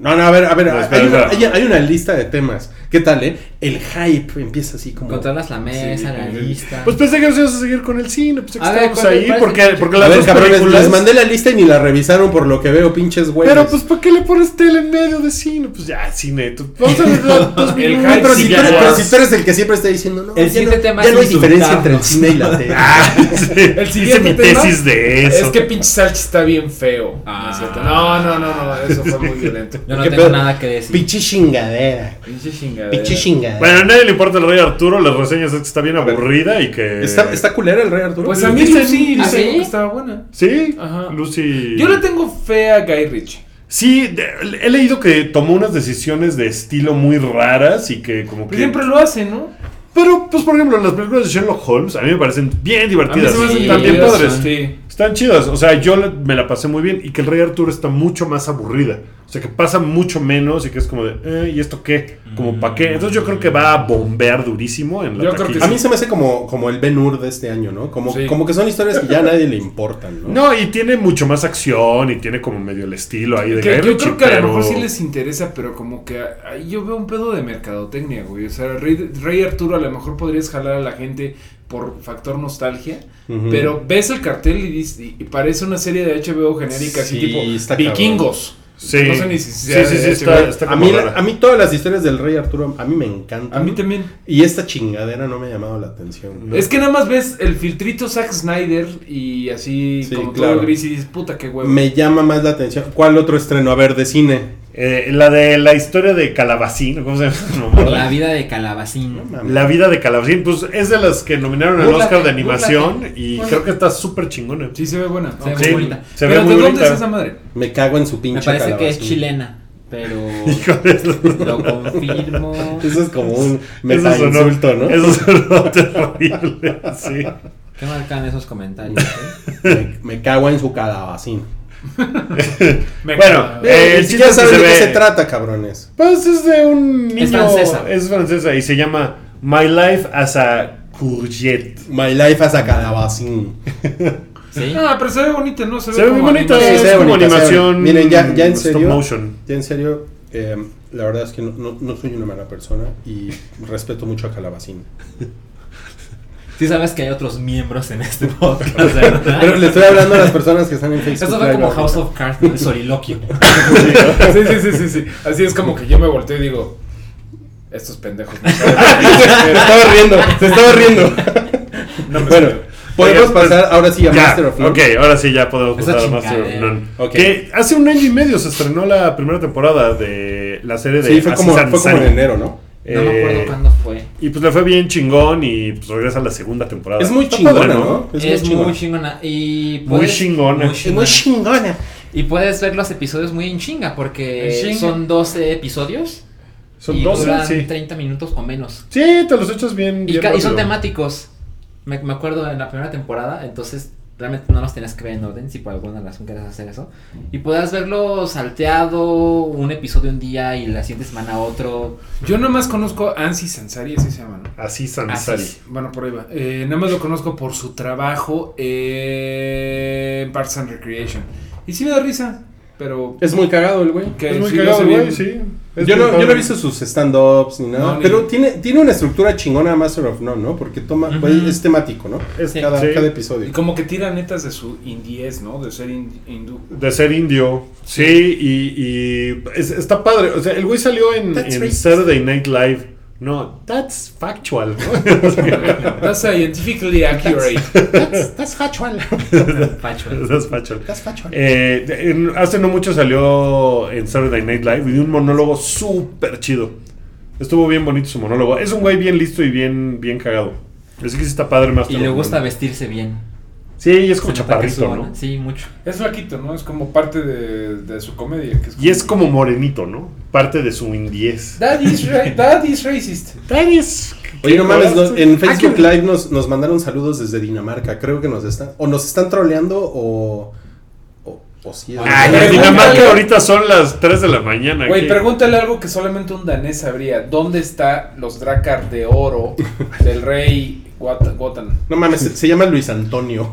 No, no, a ver, a ver, No, hay, espera, una, espera. hay- hay una lista de temas. ¿Qué tal, eh? El hype empieza así como... Controlas la mesa, la lista. Pues pensé que nos íbamos a seguir con el cine. Pues que ¿cuál- ahí. Porque, A las ver, dos cabrones, películas. les mandé la lista y ni la revisaron por lo que veo, pinches güeyes. Pero pues, ¿para qué le pones tele en medio de cine? Pues ya, cine. tú- Vamos a ver dos El minutos. hype pero, sí si tú eres, pero si tú eres el que siempre está diciendo, no, El ya siguiente no, tema ya es no hay diferencia entre el cine y la tele. Ah, sí. El Hice siguiente mi tema tesis de eso. Es que pinche Salchi está bien feo. Ah. No, no, no, no, eso fue muy violento. Yo no ¿Qué tengo pedo? nada que decir. Pinche chingadera. Pinche chingadera. Pinche chingadera. Bueno, a nadie le importa el Rey Arturo. Las reseñas es que está bien aburrida y que. ¿Está, ¿Está culera el Rey Arturo? Pues a mí Dicen- Lucy ¿Ah, dice sí? que estaba buena. Sí, Ajá. Lucy. Yo le tengo fe a Guy Ritchie. Sí, de- he leído que tomó unas decisiones de estilo muy raras y que como que... Siempre lo hace, ¿no? Pero, pues, por ejemplo, las películas de Sherlock Holmes a mí me parecen bien A mí divertidas. se me hacen Sí, Están bien padres. Sí. Están chidas. O sea, yo me la pasé muy bien. Y que el Rey Arturo está mucho más aburrida. O sea, que pasa mucho menos y que es como de, eh, ¿y esto qué? Como, ¿para qué? Entonces yo creo que va a bombear durísimo en la Yo creo que taquilla. A mí se me hace como, como el Ben Hur de este año, ¿no? Como, Sí. como que son historias que ya a nadie le importan, ¿no? No, y tiene mucho más acción y tiene como medio el estilo ahí de Que Guy yo creo que a lo mejor sí les interesa, pero como que ahí yo veo un pedo de mercadotecnia, güey. O sea, Rey, Rey Arturo a lo mejor podrías jalar a la gente por factor nostalgia, pero ves el cartel y, dices- y parece una serie de HBO genérica, así Sí, tipo está cabrón. Sí, No sé ni si sí, sea sí, sí, está, está a, mí, rara. a mí todas las historias del Rey Arturo, a mí me encantan. A mí también. Y esta chingadera no me ha llamado la atención. Es que nada más ves el filtrito Zack Snyder y así Sí, como claro. todo gris y dices, puta, qué huevo. Me llama más la atención. ¿Cuál otro estreno? A ver, de cine. Eh, la de la historia de Calabacín, ¿cómo se llama? La vida de Calabacín. No. La vida de Calabacín, pues es de las que nominaron al Oscar de animación búrlate. y Bueno. creo que está súper chingona. Sí, se ve buena. Se ve muy Sí, bonita. se Pero ve muy ¿de dónde es esa madre? Me cago en su Me pinche parece que es calabacín. chilena, pero Híjole, eso, lo confirmo. Eso es como un eso meta sonó, insulto, ¿no? eso sonó terrible, sí. Qué marcan esos comentarios, ¿eh? Me, me cago en su calabacín. Bueno. Eh, el si chiste saben de qué ve- se trata, cabrones. Pues es de un niño. Es francesa. Es francesa y se llama My Life as a Courgette. My life as a calabacín. ¿Sí? Ah, pero se ve bonita, ¿no? Se ve, Se ve muy. Sí, es se ve como bonita, animación. Miren, ya- ya en stop serio. motion. Ya en serio, eh, la verdad es que no, no- no soy una mala persona y respeto mucho a Calabacín. Sí sabes que hay otros miembros en este podcast, ¿verdad? Pero le estoy hablando a las personas que están en Facebook. Eso fue como. House of Cards, el soliloquio. Sí, sí, sí, sí, sí. Así es como que yo me volteo y digo, estos pendejos. Se estaba riendo, se estaba riendo. No me bueno, podemos pues, pasar ahora sí a Ya, Master of None. ok, ahora sí ya podemos Esa pasar a Master of. None. Ok. Que hace un año y medio se estrenó la primera temporada de la serie de Sí, fue como, fue como en enero, ¿no? No me acuerdo Eh, cuándo fue. Y pues le fue bien chingón y pues regresa a la segunda temporada. Es muy Está chingona, padre, ¿no? Es, muy chingona. chingona. Y Muy puedes- chingona. muy Es muy chingona. Y puedes ver los episodios muy en chinga porque En chinga. son 12 episodios. Son y 12, duran sí. 30 minutos o menos. Sí, te los echas bien. Y, bien y son temáticos. Me, me acuerdo en la primera temporada, entonces realmente no los tenías que ver en orden si por alguna razón quieres hacer eso. Y puedas verlo salteado, un episodio un día y la siguiente semana otro. Yo nada más conozco a Ansi Sansari, así se llama, ¿no? Así Sansari. Así Bueno, por ahí va. Eh, nada más lo conozco por su trabajo en Parks and Recreation. Y sí me da risa, pero... Es muy cagado el güey. que Es muy sí cagado, hace güey, sí. Es Yo no, yo no he visto sus stand-ups ni nada, No, ni- pero tiene, tiene una estructura chingona Master of None, ¿no? Porque toma, pues, es temático, ¿no? Es Sí. Cada, sí. cada Y episodio. como que tira netas de su indies, ¿no? De ser hin- hindú. De ser indio. Sí, y, y es- está padre. O sea, el güey salió en. Saturday Night Live. No, that's factual. ¿no? That's scientifically accurate. That's, that's factual. Facho. that's factual. That's factual. Eh, en- hace no mucho salió en Saturday Night Live y dio un monólogo súper chido. Estuvo bien bonito su monólogo. Es un güey bien listo y bien, bien cagado. Así que sí está padre más. Y le gusta vestirse bien. Sí, y es como Se chaparrito, ¿no? Sí, mucho. Es flaquito, ¿no? Es como parte de, de su comedia. Que es Y es como morenito, ¿no? Parte de su indiez. That is, ra- that is racist. That is- Oye, no mames, no- en Ah, Facebook Live nos, nos mandaron saludos desde Dinamarca. Creo que nos están. O nos están troleando o. O, o sí. Ay, en. Dinamarca ahorita son las 3 de la mañana. Güey, pregúntale algo que solamente un danés sabría. ¿Dónde está los Drakkar de oro del rey No mames, se, se llama Luis Antonio.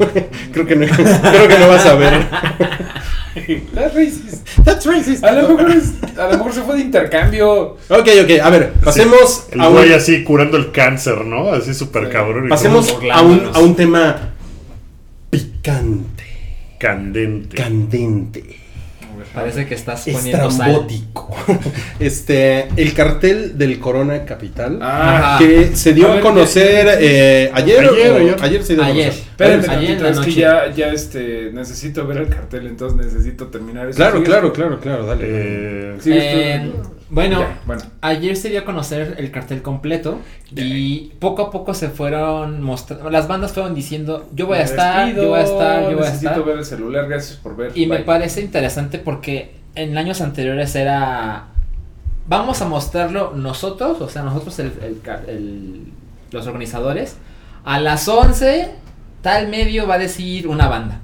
creo, que no, creo que no vas a ver. That's racist. That's racist. A lo mejor, es- a lo mejor se fue de intercambio. Ok, ok, a ver, pasemos El a un, güey así curando el cáncer, ¿no? Así súper Sí. cabrón. y pasemos todo a un, a un tema picante, Candente. candente, Parece que estás poniendo sal. Este, el cartel del Corona Capital. Ah, que se dio A ver, conocer ya- eh, ayer, Ayer, o- ayer. ayer se dio a Ayer. conocer. espérame Ayer es que ya, ya este, necesito ver el cartel, entonces necesito terminar eso. Claro, claro, claro, claro, dale. Eh, Sí, Eh, bueno, Ya, bueno. ayer se dio a conocer el cartel completo y poco a poco se fueron mostrando, las bandas fueron diciendo, yo voy a estar, despido, yo voy a estar, yo voy a Necesito estar. ver el celular, gracias por ver. Y me parece interesante porque en años anteriores era, vamos a mostrarlo nosotros, o sea, nosotros el, el ca- el- los organizadores, a las 11 tal medio va a decir una banda.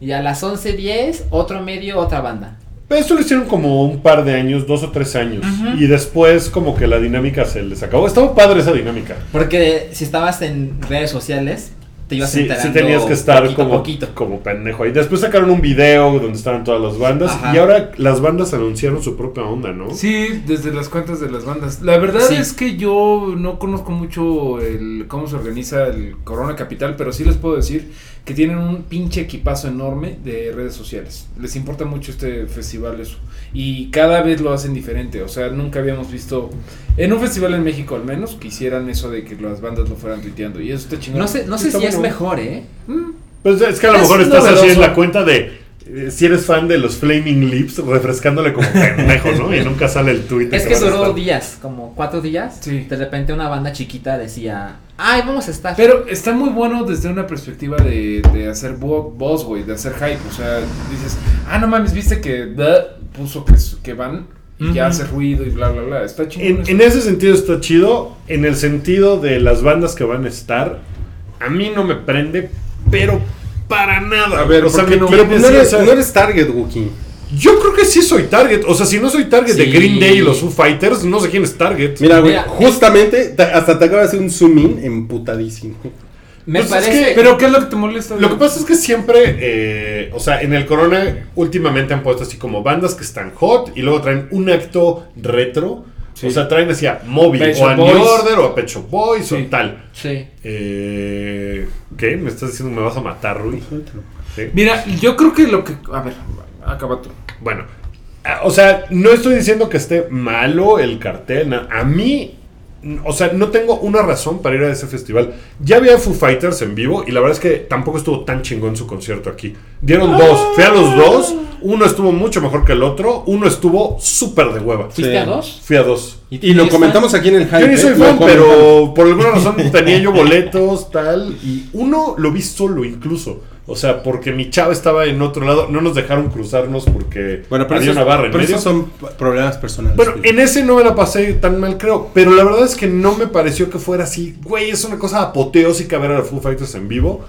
Y a las 11.10 otro medio otra banda. Esto lo hicieron como un par de años, dos o tres años. Y después como que la dinámica se les acabó. Estaba padre esa dinámica. Porque si estabas en redes sociales, te ibas Sí, enterando sí tenías que estar poquito como, poquito. como pendejo ahí. Después sacaron un video donde estaban todas las bandas. Ajá. Y ahora las bandas anunciaron su propia onda, ¿no? Sí, desde las cuentas de las bandas. La verdad Sí. es que yo no conozco mucho el cómo se organiza el Corona Capital, pero sí les puedo decir que tienen un pinche equipazo enorme de redes sociales. Les importa mucho este festival eso. Y cada vez lo hacen diferente. O sea, nunca habíamos visto en un festival en México al menos que hicieran eso de que las bandas lo fueran tuiteando. Y eso está chingón. No sé, no sé si es bueno. mejor, ¿eh? Pues es que a lo Es mejor estás así en la cuenta de... eh, Si eres fan de los Flaming Lips, refrescándole como pendejo, ¿no? Y nunca sale el tweet. Es que duró días, como cuatro días. Sí. De repente una banda chiquita decía, ay, vamos a estar. Pero está muy bueno desde una perspectiva de, de hacer voz, güey, de hacer hype. O sea, dices, ah, no mames, viste que da puso que, que van y ya hace ruido y bla, bla, bla. Está chingón. En, en ese sentido está chido. En el sentido de las bandas que van a estar, a mí no me prende pero para nada. A ver, o sea, ¿por qué me no? Pero pues no eres, no eres target, Wookie. Yo creo que sí soy Target. O sea, si no soy Target de. Green Day y los Foo Fighters, no sé quién es Target. Mira, güey, justamente ta- hasta te acaba de hacer un zoom in emputadísimo. Me Pues es parece. que- Pero ¿qué es lo que te molesta? Lo que pasa es que siempre, eh, o sea, en el Corona últimamente han puesto así como bandas que están hot y luego traen un acto retro. Sí. O sea, traen así a Moby Pet o a New Boys. Order o a Pet Shop Boys Sí. o tal. Sí. Eh, ¿Qué? ¿Me estás diciendo me vas a matar, Rui? Sí. Mira, yo creo que lo que. A ver, acaba tú. Bueno, ah, o sea, no estoy diciendo que esté malo el cartel. A mí, o sea, no tengo una razón para ir a ese festival. Ya había Foo Fighters en vivo y la verdad es que tampoco estuvo tan chingón su concierto aquí. Dieron dos, fui a los dos. Uno estuvo mucho mejor que el otro. Uno estuvo súper de hueva. ¿Fuiste Sí. a dos? Fui a dos. Y lo comentamos fan? aquí en el hype. Yo ni ¿eh? soy fan, comentamos. pero por alguna razón tenía yo boletos, tal. Y uno lo vi solo incluso. O sea, porque mi chava estaba en otro lado. No nos dejaron cruzarnos porque Bueno, pero había esos, una barra en pero medio. esos son problemas personales. Bueno, en ese no me la pasé tan mal, creo. Pero la verdad es que no me pareció que fuera así. Güey, es una cosa apoteósica ver a los Foo Fighters en vivo.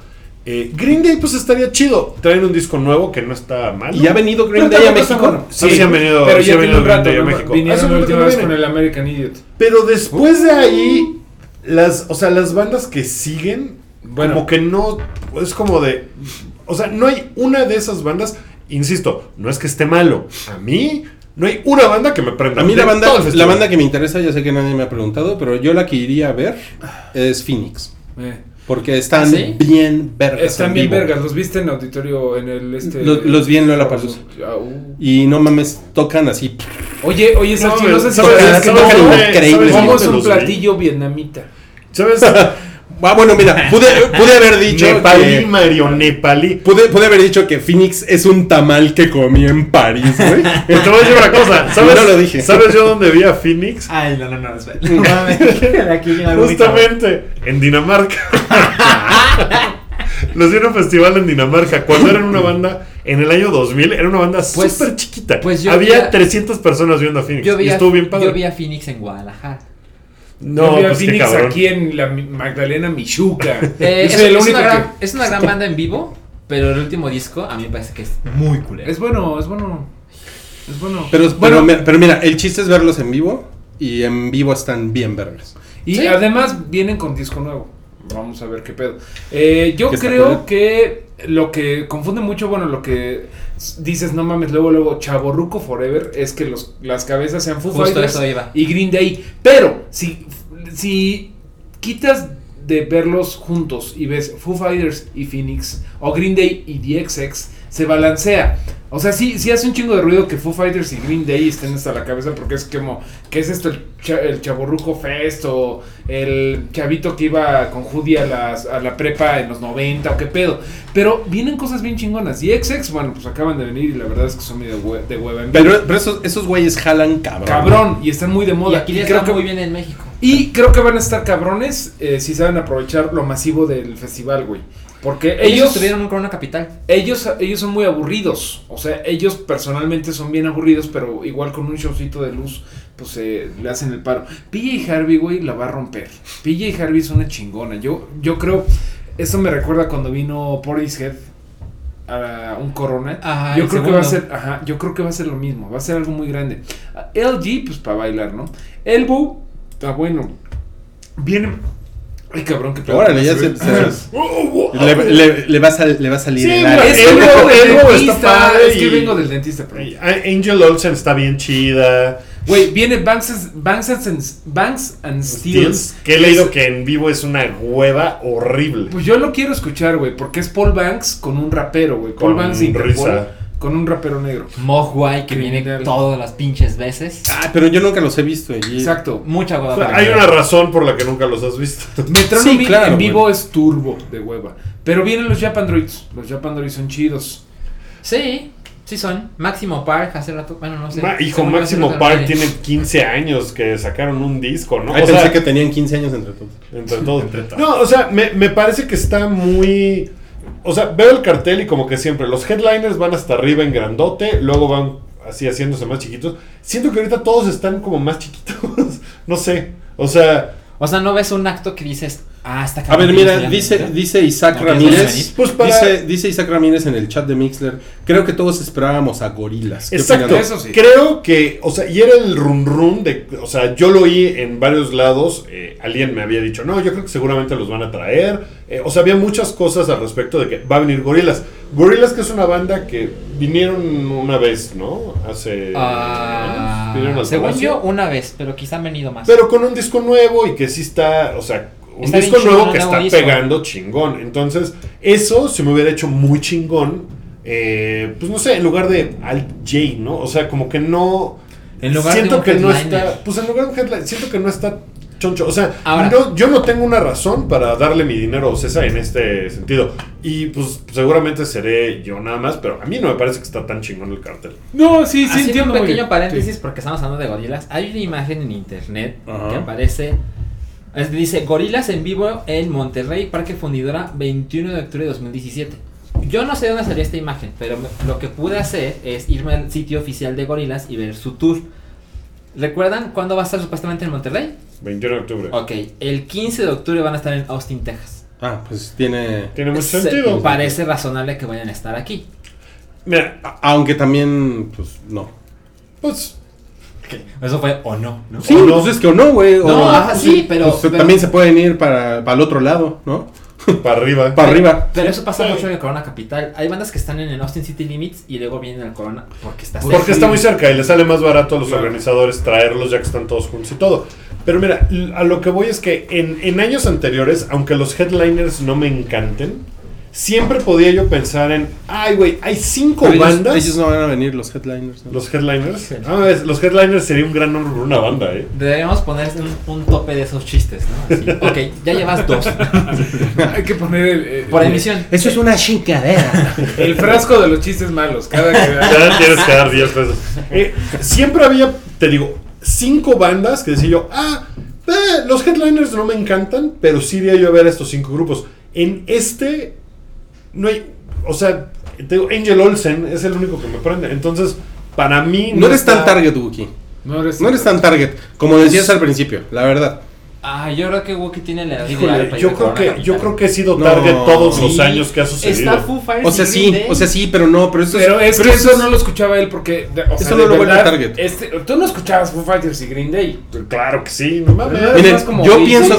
Eh, Green Day, pues estaría chido. Traen un disco nuevo que no está mal. ¿Y ha venido Green Day a México? bueno. Sí, sí han venido- Pero sí ya ha venido. Green Day a. México. Vinieron la última vez con el American Idiot. Pero después de ahí, las, o sea, las bandas que siguen, Bueno. como que no, es como de, o sea, no hay una de esas bandas, insisto, no es que esté malo, a mí no hay una banda que me prenda. A mí la banda, la banda que me interesa, ya sé que nadie me ha preguntado, pero yo la que iría a ver es Phoenix. Eh. Porque están ¿Ah, sí? bien vergas. Están en bien vivo. vergas. ¿Los viste en auditorio en el este? Los- los vi en Lollapalooza. Ah, uh. Y no mames, tocan así. Oye, oye, Salchi, no, No, sé si ¿sabes- sabes que sabes no- dónde- increíble. sabes ¿Cómo dónde es un platillo vietnamita? ¿Sabes? Ah, bueno, mira, pude, pude haber dicho Nepalí, que... Mario, Nepalí. Pude, pude haber dicho que Phoenix es un tamal que comí en París, güey. Pues te voy a decir una cosa, ¿sabes? No lo dije. ¿Sabes yo dónde vi a Phoenix? Ay, no, no, no, espera. No aquí. Justamente en Dinamarca. Los vi en un festival en Dinamarca. Cuando eran una banda en el año 2000, era una banda Pues- súper chiquita. pues yo Había vi a- 300 personas viendo a Phoenix. Yo vi, y a, estuvo bien padre. yo vi a Phoenix en Guadalajara. No, Yo vi a pues Phoenix cabrón. aquí en la Magdalena Michuca. Eh, es, una que. gran, es una gran banda en vivo, pero el último disco a mí me parece que es muy culero. Es bueno, es bueno. Es bueno. Pero, bueno, pero, mira, pero mira, el chiste es verlos en vivo. Y en vivo están bien vergas. y sí. además vienen con disco nuevo. Vamos a ver qué pedo. Eh, yo ¿Qué está creo que lo que confunde mucho, bueno, lo que dices, no mames, luego, luego, Chaborruco Forever, es que los, las cabezas sean Foo Fighters y Green Day. Pero, si, si quitas de verlos juntos y ves Foo Fighters y Phoenix, o Green Day y DXX, se balancea. O sea, sí, sí hace un chingo de ruido que Foo Fighters y Green Day estén hasta la cabeza porque es como, ¿qué es esto? El, cha- el Chaborruco Fest o el chavito que iba con Judy a, las- a la prepa en los 90 o qué pedo. Pero vienen cosas bien chingonas. DXX, bueno, pues acaban de venir y la verdad es que son medio hue- de hueva en. Pero, pero esos, esos güeyes jalan cabrón. Cabrón, y están muy de Y moda. aquí Y les creo va que- muy bien en México. Y creo que van a estar cabrones eh, si saben aprovechar lo masivo del festival, güey. Porque Ellos ellos, en Corona Capital. ellos, ellos son muy aburridos. O sea, ellos personalmente son bien aburridos, pero igual con un showcito de luz, pues eh, le hacen el paro. PJ Harvey, güey, la va a romper. PJ Harvey es una chingona. Yo, yo creo, eso me recuerda cuando vino Portishead a un Corona. Ajá, yo el creo que va a ser, ajá, yo creo que va a ser lo mismo, va a ser algo muy grande. LG, pues para bailar, ¿no? Elbow, está bueno. Viene. Ay, cabrón, que Órale, ya se, se- le, le- le va a sal- le va a salir Sí, el aire. Es que vengo del dentista. padre Es que y- vengo del dentista, pero. Angel Olsen está bien chida. Güey, viene Banks, Banks, and, Banks and Steels. Que he leído que en vivo es una hueva horrible. Pues yo lo quiero escuchar, güey, porque es Paul Banks con un rapero, güey. Paul Con Banks de Interpol risa. Con un rapero negro. Mogwai, que viene todas las pinches veces. Ah, pero yo nunca los he visto. y- Exacto. Mucha O hueva. sea, para hay una razón por la que nunca los has visto. Metronomy Sí, claro, en vivo es turbo de hueva. Pero vienen los Japan Droids. Los Japan Droids son chidos. Sí, sí son. Máximo Park, hace rato. Bueno, no sé. Ma- hijo, Máximo Park tiene 15 años que sacaron un disco, ¿no? Ay, O pensé sea, que tenían 15 años entre todos. Entre todos. No, o sea, me, me parece que está muy. O sea, veo el cartel y como que siempre los headliners van hasta arriba en grandote, luego van así haciéndose más chiquitos. Siento que ahorita todos están como más chiquitos. no sé. O sea, O sea, no ves un acto que dices, ah, está A ver, mira, dice, dice Isaac ¿No quieres Ramírez. Pues para- dice, dice Isaac Ramírez en el chat de Mixler. Creo que todos esperábamos a gorilas. ¿Qué Exacto. Eso sí. Creo que, o sea, y era el run run de, o sea, yo lo oí en varios lados. eh, alguien me había dicho, no, yo creo que seguramente los van a traer. eh, o sea, había muchas cosas al respecto de que va a venir Gorilas. Gorilas que es una banda que vinieron una vez, ¿no? Hace. Ah, según yo, una vez, pero quizá han venido más. Pero con un disco nuevo y que sí está, o sea, un Está disco nuevo que está disco. pegando chingón. Entonces, eso se me hubiera hecho muy chingón. eh, pues no sé, en lugar de Al J, ¿no? O sea, como que no. En lugar de siento un que no está. Pues en lugar de un headline, siento que no está choncho. O sea, Ahora. no- yo no tengo una razón para darle mi dinero a Ocesa en este sentido. Y pues seguramente seré yo nada más, pero a mí no me parece que está tan chingón el cartel. No, sí, sí, entiendo. un pequeño bien. paréntesis Sí. porque estamos hablando de gorilas. Hay una imagen en internet que aparece. es- dice Gorilas en vivo en Monterrey, Parque Fundidora, 21 de octubre de 2017. Yo no sé dónde salió esta imagen, pero me- lo que pude hacer es irme al sitio oficial de Gorilas y ver su tour. ¿Recuerdan cuándo va a estar supuestamente en Monterrey? 21 de octubre. Ok, el 15 de octubre van a estar en Austin, Texas. Ah, pues tiene. Tiene mucho Se- sentido. Parece razonable que vayan a estar aquí. Mira, a- Aunque también, pues no. pues Eso fue o no, ¿no? Sí, no. pues es que o no, güey. o- No, ajá, pues sí, pero- pues, pero- también se pueden ir para, para el otro lado, ¿no? para arriba. Para arriba. Pero eso pasa Sí. mucho en el Corona Capital. Hay bandas que están en el Austin City Limits y luego vienen al Corona porque está cerca. Porque está muy cerca y le sale más barato a los Claro. organizadores traerlos ya que están todos juntos y todo. Pero mira, a lo que voy es que en, en años anteriores, aunque los headliners no me encanten, siempre podía yo pensar en, ay, güey, hay cinco Pero bandas. Ellos, no van a venir, los headliners. ¿no? Los headliners. Sí. Ah, es- los headliners sería un gran nombre para una banda, ¿eh? Deberíamos poner un, un tope de esos chistes, ¿no? Así, ok, ya llevas dos Hay que poner el, el- por emisión. Eso es una chingadera. el frasco de los chistes malos. Cada que Ya tienes que dar 10 pesos. Eh, siempre había, te digo, cinco bandas que decía yo, ah, eh, los headliners no me encantan, pero sí iría yo a ver a estos cinco grupos. En este, no hay, o sea, te digo, Angel Olsen es el único que me prende. Entonces, para mí... No eres tan target, Wookie. No eres, No eres tan target, como decías al principio, la verdad. Ah, yo creo que Wookiee tiene la edad Híjole, ideal yo creo que Capital. yo creo que he sido No, target todos los años que ha sucedido. Está Foo Fighters O sea, sí, Day. o sea, sí, pero no, pero eso Pero es pero que eso eso es- no lo escuchaba él porque. de- o Eso sea, no lo vuelve verdad, target. Este, tú no escuchabas Foo Fighters y Green Day. Claro que sí, no mames. Miren, como yo pienso,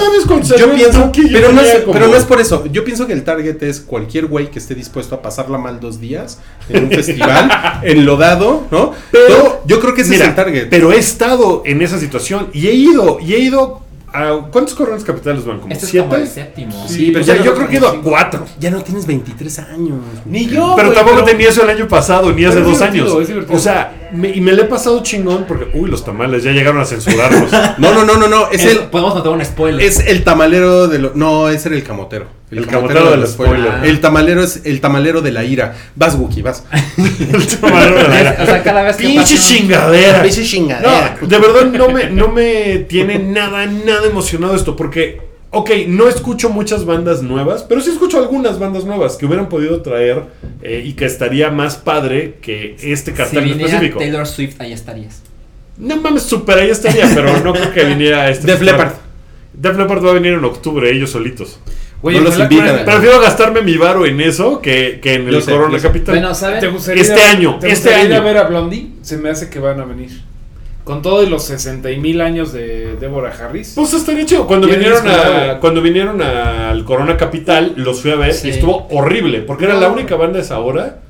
yo pienso, yo pero no, es, tenía como- pero no es por eso. Yo pienso que el target es cualquier güey que esté dispuesto a pasarla mal dos días en un festival, enlodado, ¿no? Pero- Yo- yo creo que ese Mira, es el target. Pero he estado en esa situación y he ido, y he ido a. ¿Cuántos coronas capitales van? ¿Como Este es como el siete? séptimo. Sí, pero o sea, ya yo no- creo que he ido a cuatro. ya no tienes 23 años. Ni yo. Pero güey, tampoco tenía eso el año pasado, ni hace Pero dos años. es. O sea, me- y me le he pasado chingón porque, uy, los tamales ya llegaron a censurarlos. No, no, no, no, no. Es Eso, el, Podemos contar un spoiler. es el tamalero de lo. No, ese era el camotero. El camotero del spoiler. El tamalero es el tamalero de la ira. Vas, Wookie, vas. El tamalero de la era. O sea, cada vez que Pinche chingadera. Pinche chingadera. No, de verdad no me, no me tiene nada, nada emocionado esto, porque, ok, no escucho muchas bandas nuevas, pero sí escucho algunas bandas nuevas que hubieran podido traer eh, y que estaría más padre que este Si cartel en viniera específico. Taylor Swift, ahí estarías. No mames, super ahí estaría, pero no creo que viniera este. Def Leppard. Def Leppard va a venir en octubre, ellos solitos. Oye, No los invitan. Prefiero gastarme mi varo en eso que, que en el sé, Corona. Capital. Bueno, ¿saben? ¿Te gustaría Este año, ¿te este gustaría año. ver a Blondie? Se me hace que van a venir. Con todos los 60 y mil años de Deborah Harris. Pues estaría chido. Cuando ¿Quién vinieron, a, cuando vinieron al Corona Capital, los fui a ver Sí. y estuvo horrible. Porque era la única banda de esa hora.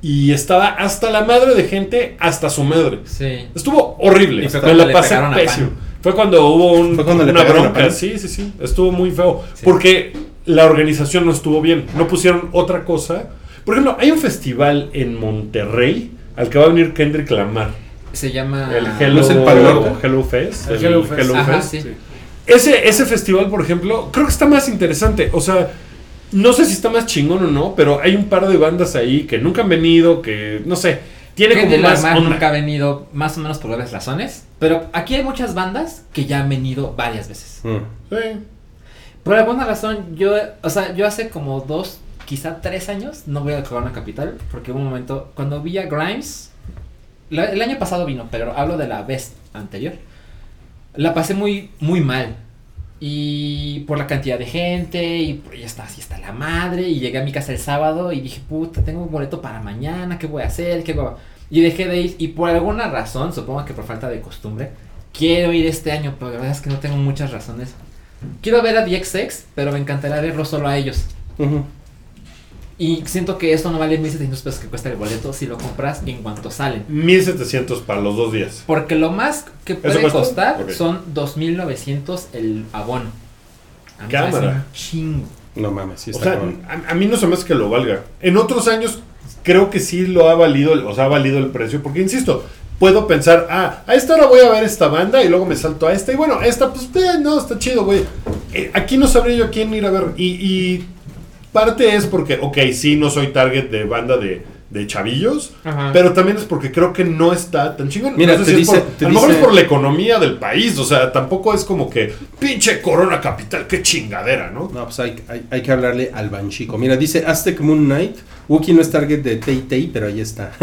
Y estaba hasta la madre de gente, hasta su madre. Sí. Estuvo horrible. Y fue Me cuando la pasé pésimo. Fue cuando hubo un- Fue cuando le una bronca. Sí, sí, sí. Estuvo muy feo. Sí. Porque la organización no estuvo bien. No pusieron otra cosa. Por ejemplo, hay un festival en Monterrey al que va a venir Kendrick Lamar. Se llama. El Hello, el? Hello Fest. El Hello Fest. Ajá, Fest. sí. Ese, ese festival, por ejemplo, creo que está más interesante. O sea, no sé si está más chingón o no, pero hay un par de bandas ahí que nunca han venido, que no sé, tiene como más onda. nunca ha venido, más o menos por varias razones. Pero aquí hay muchas bandas que ya han venido varias veces. Mm. Sí. Por alguna razón, yo, o sea, yo hace como dos, quizá tres años, no voy a Corona Capital, porque hubo un momento, cuando vi a Grimes, el año pasado vino, pero hablo de la vez anterior, la pasé muy, muy mal. Y por la cantidad de gente, y ya está así está la madre. Y llegué a mi casa el sábado y dije, puta, tengo un boleto para mañana, ¿qué voy a hacer? ¿Qué hago? Y dejé de ir. Y por alguna razón, supongo que por falta de costumbre, quiero ir este año, pero la verdad es que no tengo muchas razones. Quiero ver a DXX, pero me encantaría verlo solo a ellos. Ujú. Y siento que esto no vale 1700 pesos que cuesta el boleto si lo compras en cuanto salen. 1700 para los dos días. Porque lo más que puede costar Ok. son 2900 el abono. A mí Cámara. un chingo. No mames, sí O está sea, cabrón. a, a mí no se me hace que lo valga. En otros años creo que sí lo ha valido, o sea, ha valido el precio, porque insisto, puedo pensar, ah, a esta hora voy a ver esta banda y luego me salto a esta y bueno, esta pues eh, no, está chido, güey. Eh, aquí no sabría yo quién ir a ver y, y parte es porque, ok, sí, no soy target de banda de, de chavillos, Ajá. pero también es porque creo que no está tan chingón. Mira, No sé te si es dice- por- te a lo mejor es por la economía del país, o sea, tampoco es como que pinche Corona Capital, qué chingadera, ¿no? No, pues hay, hay, hay que hablarle al banchico. Mira, dice Aztec Moon Knight. Wookiee no es target de Tay Tay, pero ahí está.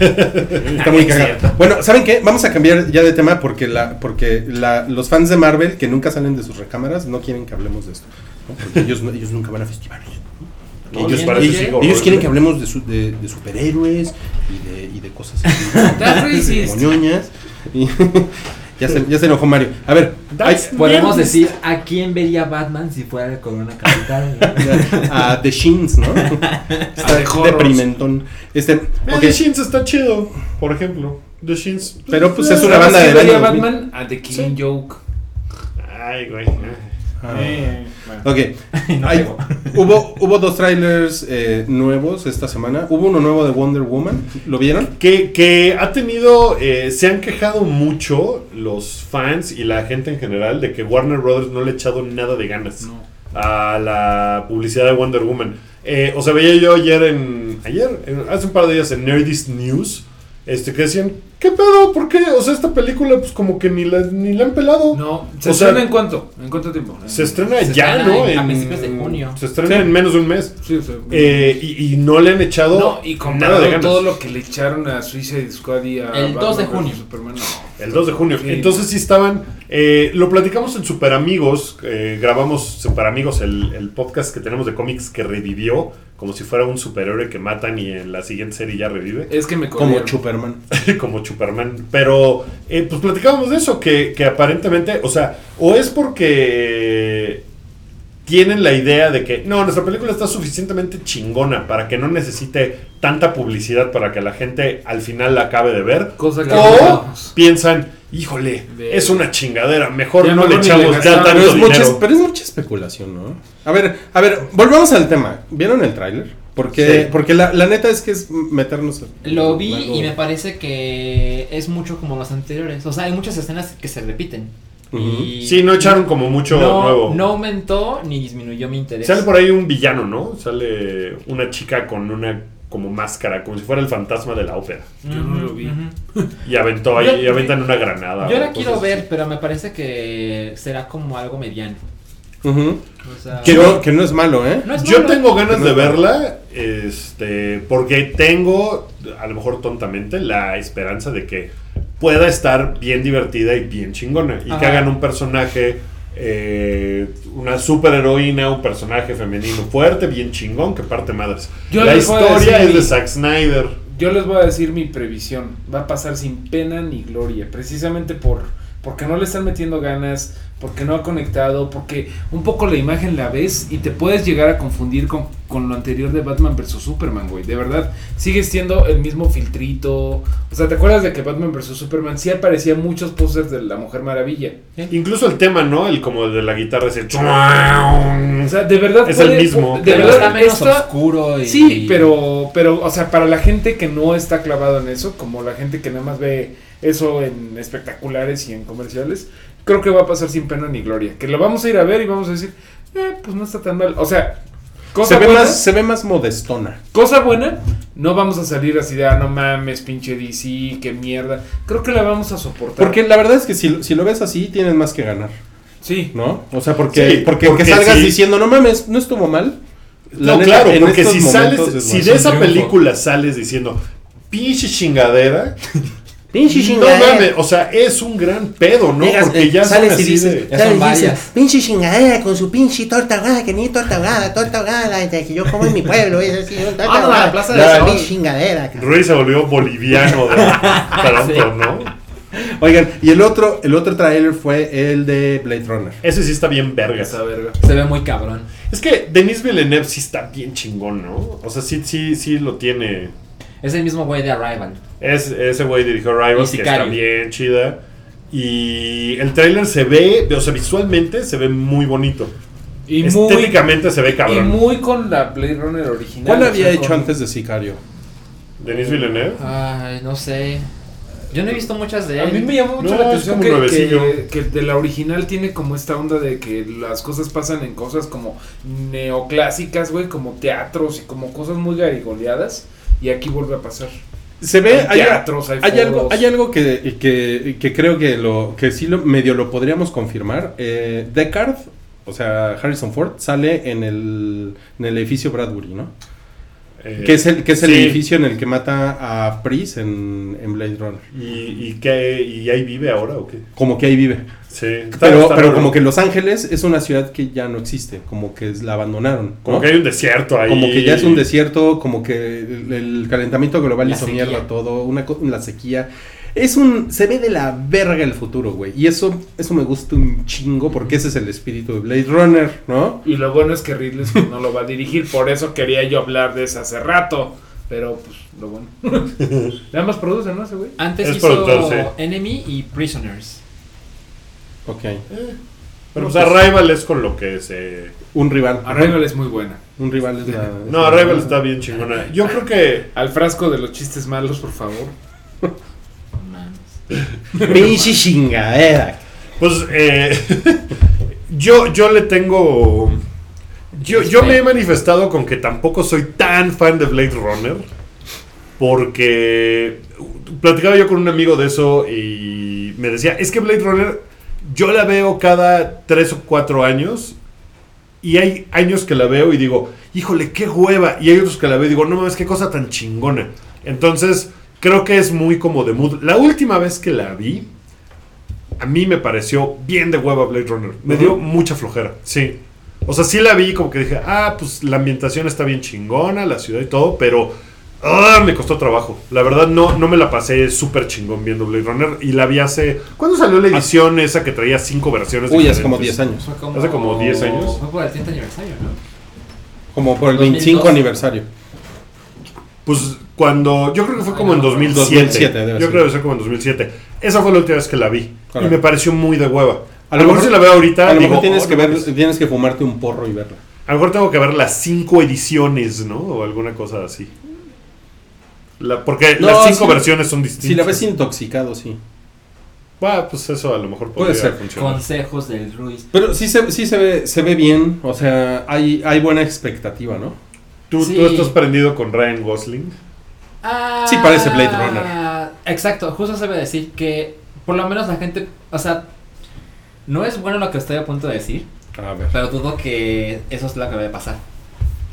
está muy cagado. Bueno, ¿saben qué? Vamos a cambiar ya de tema porque la porque la, los fans de Marvel que nunca salen de sus recámaras no quieren que hablemos de esto. ¿no? Porque ellos, no- ellos nunca van a festivales. No, ellos, quieren que hablemos de, su- de, de superhéroes y de, y de cosas así. Y- ya, se, ya se enojó Mario. A ver, hay- Podemos decir a quién vería Batman si fuera el Corona Capital. a The Shins, ¿no? Está deprimentón. Este, The Shins está chido, por ejemplo. The Shins. Pero, pues, eh, es una ¿Sabes banda 2000. Batman? A The Killing Joke. Ay, güey. Eh, bueno. Ok. No Hay- pegó. hubo, hubo dos trailers eh, nuevos esta semana. Hubo uno nuevo de Wonder Woman. ¿Lo vieron? Que, que ha tenido, eh, se han quejado mucho los fans y la gente en general de que Warner Brothers no le ha echado nada de ganas No. a la publicidad de Wonder Woman. Eh, o sea, veía yo ayer en, ayer, en- hace un par de días en Nerdist News, este, que decían, ¿qué pedo? ¿Por qué? O sea, esta película pues como que ni la, ni la han pelado. No, ¿se O sea, estrena en cuánto? ¿En cuánto tiempo? Se estrena Se ya, estrena ¿no? en- a principios de junio. Se estrena Sí. en menos de un mes. Sí, sea, Eh, y, y no le han echado no, y nada de ganas. todo lo que le echaron a Suicide Squad y a El 2 de junio. Superman, no. El 2 de junio. Sí. Entonces sí estaban. eh, lo platicamos en Super Amigos. eh, grabamos Super Amigos, el, el podcast que tenemos de cómics que revivió. Como si fuera un superhéroe que matan y en la siguiente serie ya revive. Es que me Como corrieron. Superman. como Superman. Pero eh, pues platicábamos de eso. Que, que aparentemente. O sea, o es porque. Tienen la idea de que no, nuestra película está suficientemente chingona para que no necesite tanta publicidad para que la gente al final la acabe de ver. Cosa que O no. piensan, híjole, es una chingadera, mejor Ya no le mejor echamos le ya tanto Pero es, mucha, dinero. pero es mucha especulación, ¿no? A ver, a ver, volvamos al tema. ¿Vieron el tráiler? Porque, Sí. porque la, la neta es que es meternos. Lo vi algo- y me parece que es mucho como los anteriores. O sea, hay muchas escenas que se repiten. Ujú. Y Sí, no echaron como mucho no, nuevo. no aumentó ni disminuyó mi interés. Sale por ahí un villano, ¿no? Sale una chica con una como máscara, como si fuera el fantasma de la ópera. Yo no lo vi. Y aventó ahí, Yo- y aventan una granada. Yo la quiero así. ver, pero me parece que será como algo mediano. Ujú. O sea, Que, no, que no es malo, ¿eh? no es Yo malo. tengo ganas No de verla, este, porque tengo, a lo mejor tontamente, la esperanza de que pueda estar bien divertida y bien chingona. Y que hagan un personaje, eh, una superheroína, un personaje femenino fuerte, bien chingón, que parte madres. Yo la historia es de Zack Snyder. Yo les voy a decir mi previsión. Va a pasar sin pena ni gloria. Precisamente por porque no le están metiendo ganas, porque no ha conectado, porque un poco la imagen la ves y te puedes llegar a confundir con, con lo anterior de Batman vs. Superman, güey. De verdad, sigue siendo el mismo filtrito. O sea, ¿te acuerdas de que Batman vs. Superman sí aparecían muchos pósters de la Mujer Maravilla? Incluso el tema, ¿no? El como de la guitarra ese. O sea, de verdad. Es puede- el mismo. De Pero verdad, está menos esta- oscuro y... Sí, pero, pero, o sea, para la gente que no está clavado en eso, como la gente que nada más ve eso en espectaculares y en comerciales, creo que va a pasar sin pena ni gloria. Que lo vamos a ir a ver y vamos a decir, eh, pues no está tan mal. O sea, cosa Se ve, buena, más, se ve más modestona. cosa buena, no vamos a salir así de, ah, no mames, pinche DC, qué mierda. Creo que la vamos a soportar. Porque la verdad es que si, si lo ves así, tienes más que ganar, Sí. ¿no? O sea, porque, Sí, porque, porque que salgas sí. diciendo, no mames, no estuvo mal. La no, neta, claro, porque si sales, si de esa película sales diciendo, pinche chingadera, Pinche No chingadera. mames, o sea, es un gran pedo, ¿no? Llegas, Porque ya son sales y así dices, de... Son y varias. pinche chingadera con su pinche torta ahogada, que ni torta ahogada, torta ahogada, de que yo como en mi pueblo, es así, torta Ah, no, ahogada. la Plaza del Ya, Sol. pinche chingadera, cabrón. Rui se volvió boliviano de pronto, ¿no? Oigan, y el otro, el otro trailer fue el de Blade Runner. Ese sí está bien verga. Esa verga. Se ve muy cabrón. Es que Denis Villeneuve sí está bien chingón, ¿no? O sea, sí, sí, sí lo tiene. Es el mismo güey de Arrival. Es, ese güey dirigió Y que está bien chida. Y el tráiler se ve, o sea, visualmente se ve muy bonito. Y muy, Estéticamente se ve y cabrón. muy con la Blade Runner original. ¿Cuál o había sea, hecho con- antes de Sicario? Denis Villeneuve. Ay, no sé. Yo no he visto muchas de A él. mí me llamó mucho No, la atención que, que, que de la original tiene como esta onda de que las cosas pasan en cosas como neoclásicas, güey, como teatros y como cosas muy garigoleadas. Y aquí vuelve a pasar. Se ve, Hay hay, teatros, hay hay algo, hay algo que, que, que creo que lo que sí lo, medio lo podríamos confirmar. Eh, Deckard, o sea, Harrison Ford, sale en el, en el edificio Bradbury, ¿no? Eh, Que es el, que es el sí. edificio en el que mata a Pris en, en Blade Runner. ¿Y, y, qué, ¿Y ahí vive ahora o qué? Como que ahí vive. Sí. Pero, está pero raro. como que Los Ángeles es una ciudad que ya no existe, como que la abandonaron. Como que hay un desierto ahí. Como que ya es un desierto, como que el, el calentamiento global La hizo sequía. mierda todo, una, la sequía. Es un, se ve de la verga el futuro, güey. Y eso, eso me gusta un chingo porque ese es el espíritu de Blade Runner, ¿no? Y lo bueno es que Ridley Scott no lo va a dirigir. Por eso quería yo hablar de eso hace rato. Pero pues lo bueno. Nada más produce, ¿no? Ese güey. Antes Es hizo productor, sí. Enemy y Prisoners. Ok. Pero pues Arrival es con lo que se... Un rival. Arrival es muy buena. Un rival es la. No, Arrival está bien chingona. Yo creo que... Al frasco de los chistes malos, por favor. Pinche chingadera. Pues eh, yo, yo le tengo. Yo, yo me he manifestado con que tampoco soy tan fan de Blade Runner. Porque platicaba yo con un amigo de eso y me decía, es que Blade Runner yo la veo cada tres o cuatro años. Y hay años que la veo y digo, híjole, qué hueva. Y hay otros que la veo y digo, no mames, qué cosa tan chingona. Entonces, creo que es muy como de mood. La última vez que la vi, a mí me pareció bien de hueva Blade Runner. Me dio mucha flojera, sí. O sea, sí la vi como que dije, ah, pues la ambientación está bien chingona, la ciudad y todo, pero ah, me costó trabajo. La verdad, no, no me la pasé súper chingón viendo Blade Runner. Y la vi hace. ¿Cuándo salió la edición esa que traía cinco versiones? Uy, hace como diferentes? 10 años. Fue como, Hace como 10 años. Fue por el 30 aniversario, ¿no? Como por el 2002. 25 aniversario. Pues cuando. Yo creo que fue Ay, como en no, 2007. 2007 debe yo creo que ser como en 2007. Esa fue la última vez que la vi. Correcto. Y me pareció muy de hueva. A A lo mejor mejor- si la veo ahorita. A lo digo, mejor tienes "Oh, que no ver, mames". tienes que fumarte un porro y verla. A lo mejor tengo que ver las cinco ediciones, ¿no? O alguna cosa así. La- porque No, las cinco si- versiones son distintas. Si la ves intoxicado, sí. Ah, pues eso a lo mejor Puede ser. funcionar. Consejos del Ruiz. Pero sí se, sí se ve, se ve bien, o sea, hay, hay buena expectativa, ¿no? ¿Tú, Sí. tú estás prendido con Ryan Gosling. Ah, Sí parece Blade Runner. Exacto, justo se debe decir que por lo menos la gente, o sea, no es bueno lo que estoy a punto de decir, A ver. pero dudo que eso es lo que va a pasar.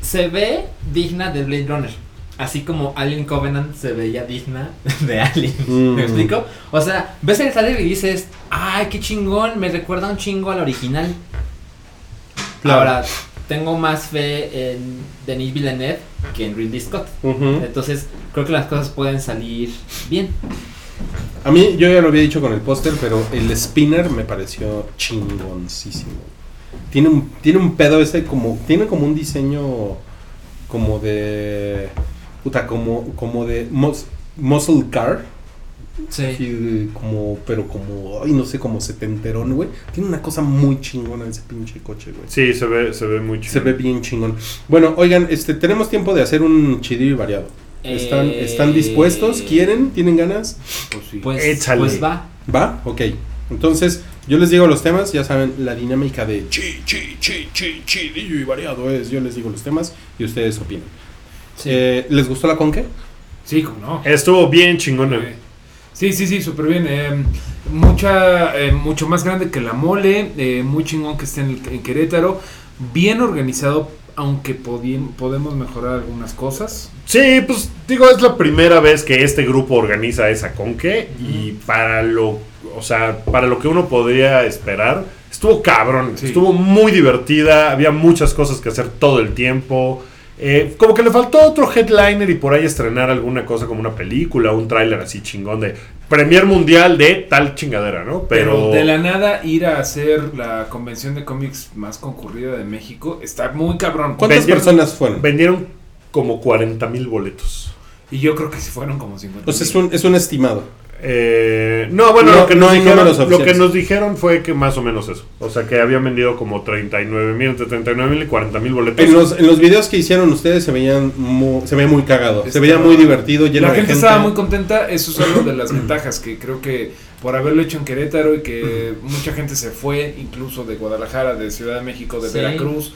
Se ve digna de Blade Runner, así como Alien Covenant se veía digna de Alien. Mm. ¿Me explico? O sea, ves el trailer y dices, ay, qué chingón, me recuerda un chingo al original. Claro. Ahora, tengo más fe en Denis Villeneuve que en Ridley Scott. Entonces, creo que las cosas pueden salir bien. A mí, yo ya lo había dicho con el póster, pero el spinner me pareció chingoncísimo. Tiene un, tiene un pedo ese como, tiene como un diseño como de, puta, como, como de mus- muscle car. Sí. así como, pero como, ay, no sé, como setenterón, güey. Tiene una cosa muy chingona ese pinche coche, güey. Sí, se ve, se ve muy chido. Se ve bien chingón. Bueno, oigan, este, tenemos tiempo de hacer un chidillo y variado. ¿Están, Eh, ¿Están dispuestos? ¿Quieren? ¿Tienen ganas? Pues sí. Pues, Échale. pues va. ¿Va? Ok. Entonces, yo les digo los temas, ya saben, la dinámica de chi, chi, chi, chi, chidillo y variado es, yo les digo los temas y ustedes opinan. Eh, ¿Les gustó la conque? Sí, como no. Estuvo bien chingona. Eh, Sí, sí, sí, súper bien. eh, mucha, eh, mucho más grande que la mole, eh, muy chingón que esté en, el- en Querétaro, bien organizado, aunque podemos mejorar algunas cosas. Sí, pues digo, es la primera vez que este grupo organiza esa conque y para lo, o sea, para lo que uno podría esperar, estuvo cabrón, Sí. estuvo muy divertida, había muchas cosas que hacer todo el tiempo. Eh, como que le faltó otro headliner y por ahí estrenar alguna cosa como una película, un tráiler así chingón de Premier Mundial de tal chingadera, ¿no? Pero, Pero, de la nada ir a hacer la convención de cómics más concurrida de México está muy cabrón. ¿Cuántas Vendieron- personas fueron? vendieron como 40 mil boletos. Y yo creo que sí fueron como 50. Pues es un, es un estimado. Eh, no, bueno, No- lo, que no nos dijeron, lo que nos dijeron fue que más o menos eso. O sea, que habían vendido como 39 mil, entre 39 mil y 40 mil boletos. En los, en los videos que hicieron ustedes se veían muy, se veía muy cagado, se veía muy divertido, lleno La de gente, estaba muy contenta, eso es algo de las ventajas que creo que por haberlo hecho en Querétaro y que mucha gente se fue, incluso de Guadalajara, de Ciudad de México, de Sí. Veracruz,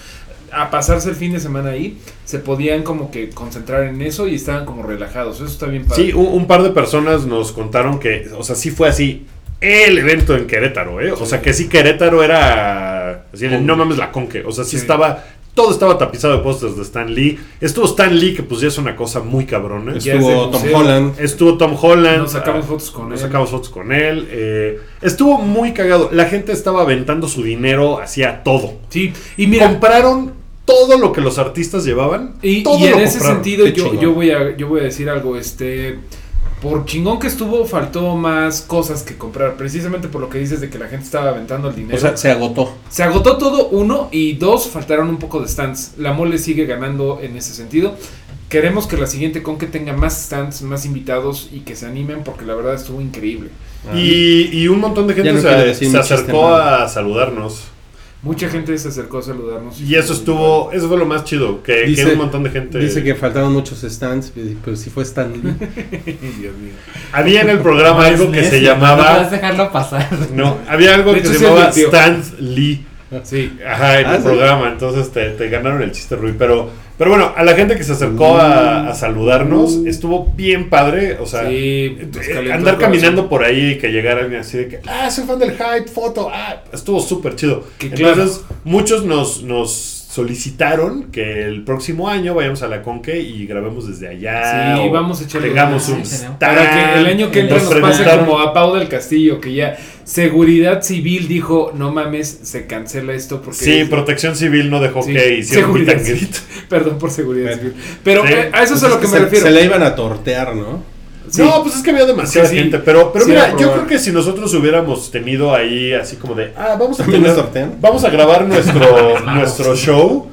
a pasarse el fin de semana ahí, se podían como que concentrar en eso y estaban como relajados, eso está bien padre. Sí, un, un par de personas nos contaron que, o sea, sí fue así el evento en Querétaro, ¿eh? O sea, que sí Querétaro era así, no mames la conque. O sea, sí, Sí. estaba, todo estaba tapizado de pósters de Stan Lee. Estuvo Stan Lee, que pues ya es una cosa muy cabrona. Estuvo Tom. Holland. Estuvo Tom Holland. Nos sacamos ah, fotos con Nos él. sacamos fotos con él. eh, estuvo muy cagado. La gente estaba aventando su dinero hacia todo. Sí, y mira, Compraron todo lo que los artistas llevaban. Y, todo y en lo ese compraron. sentido yo, yo voy a yo voy a decir algo este por chingón que estuvo faltó más cosas que comprar. Precisamente por lo que dices de que la gente estaba aventando el dinero. O sea, se agotó. se agotó todo uno y dos faltaron un poco de stands. La mole sigue ganando en ese sentido. Queremos que la siguiente con que tenga más stands más invitados y que se animen porque la verdad estuvo increíble. Y, y un montón de gente no se, acercó a saludarnos. Mucha gente se acercó a saludarnos Y eso estuvo, eso fue lo más chido, que, un montón de gente... Dice que faltaron muchos stands, pero si fue Stan Lee. Dios mío Había en el programa algo que se Necio, No puedes llamaba... dejarlo pasar. No, había algo que se sí llamaba advirtió. Stan Lee. sí Ajá, en Ah, el sí. programa, entonces te, te ganaron el chiste, Rui. Pero, pero bueno, a la gente que se acercó a, a saludarnos, estuvo bien padre. O sea, Sí, eh, calentó el andar caminando por ahí y que llegaran así de que, ah, soy fan del hype, foto, ah, estuvo súper chido. Que Entonces, muchos nos, nos solicitaron que el próximo año vayamos a la Conque y grabemos desde allá. Sí, vamos a echarle Tengamos un. Para que el año que entra nos pase preguntaron- como a Pau del Castillo, que ya Seguridad Civil dijo, no mames, se cancela esto porque... Sí, Protección Civil no dejó Sí, que hicieran greet. Perdón por Seguridad Civil. Pero Sí. eh, a eso es a lo que me se, refiero. Se la iban a tortear, ¿no? Sí. No, pues es que había demasiada Sí, sí. gente. Pero, pero Sí, mira, yo creo que si nosotros hubiéramos tenido ahí así como de, ah, vamos a ¿También tener- vamos a grabar nuestro, nuestro show.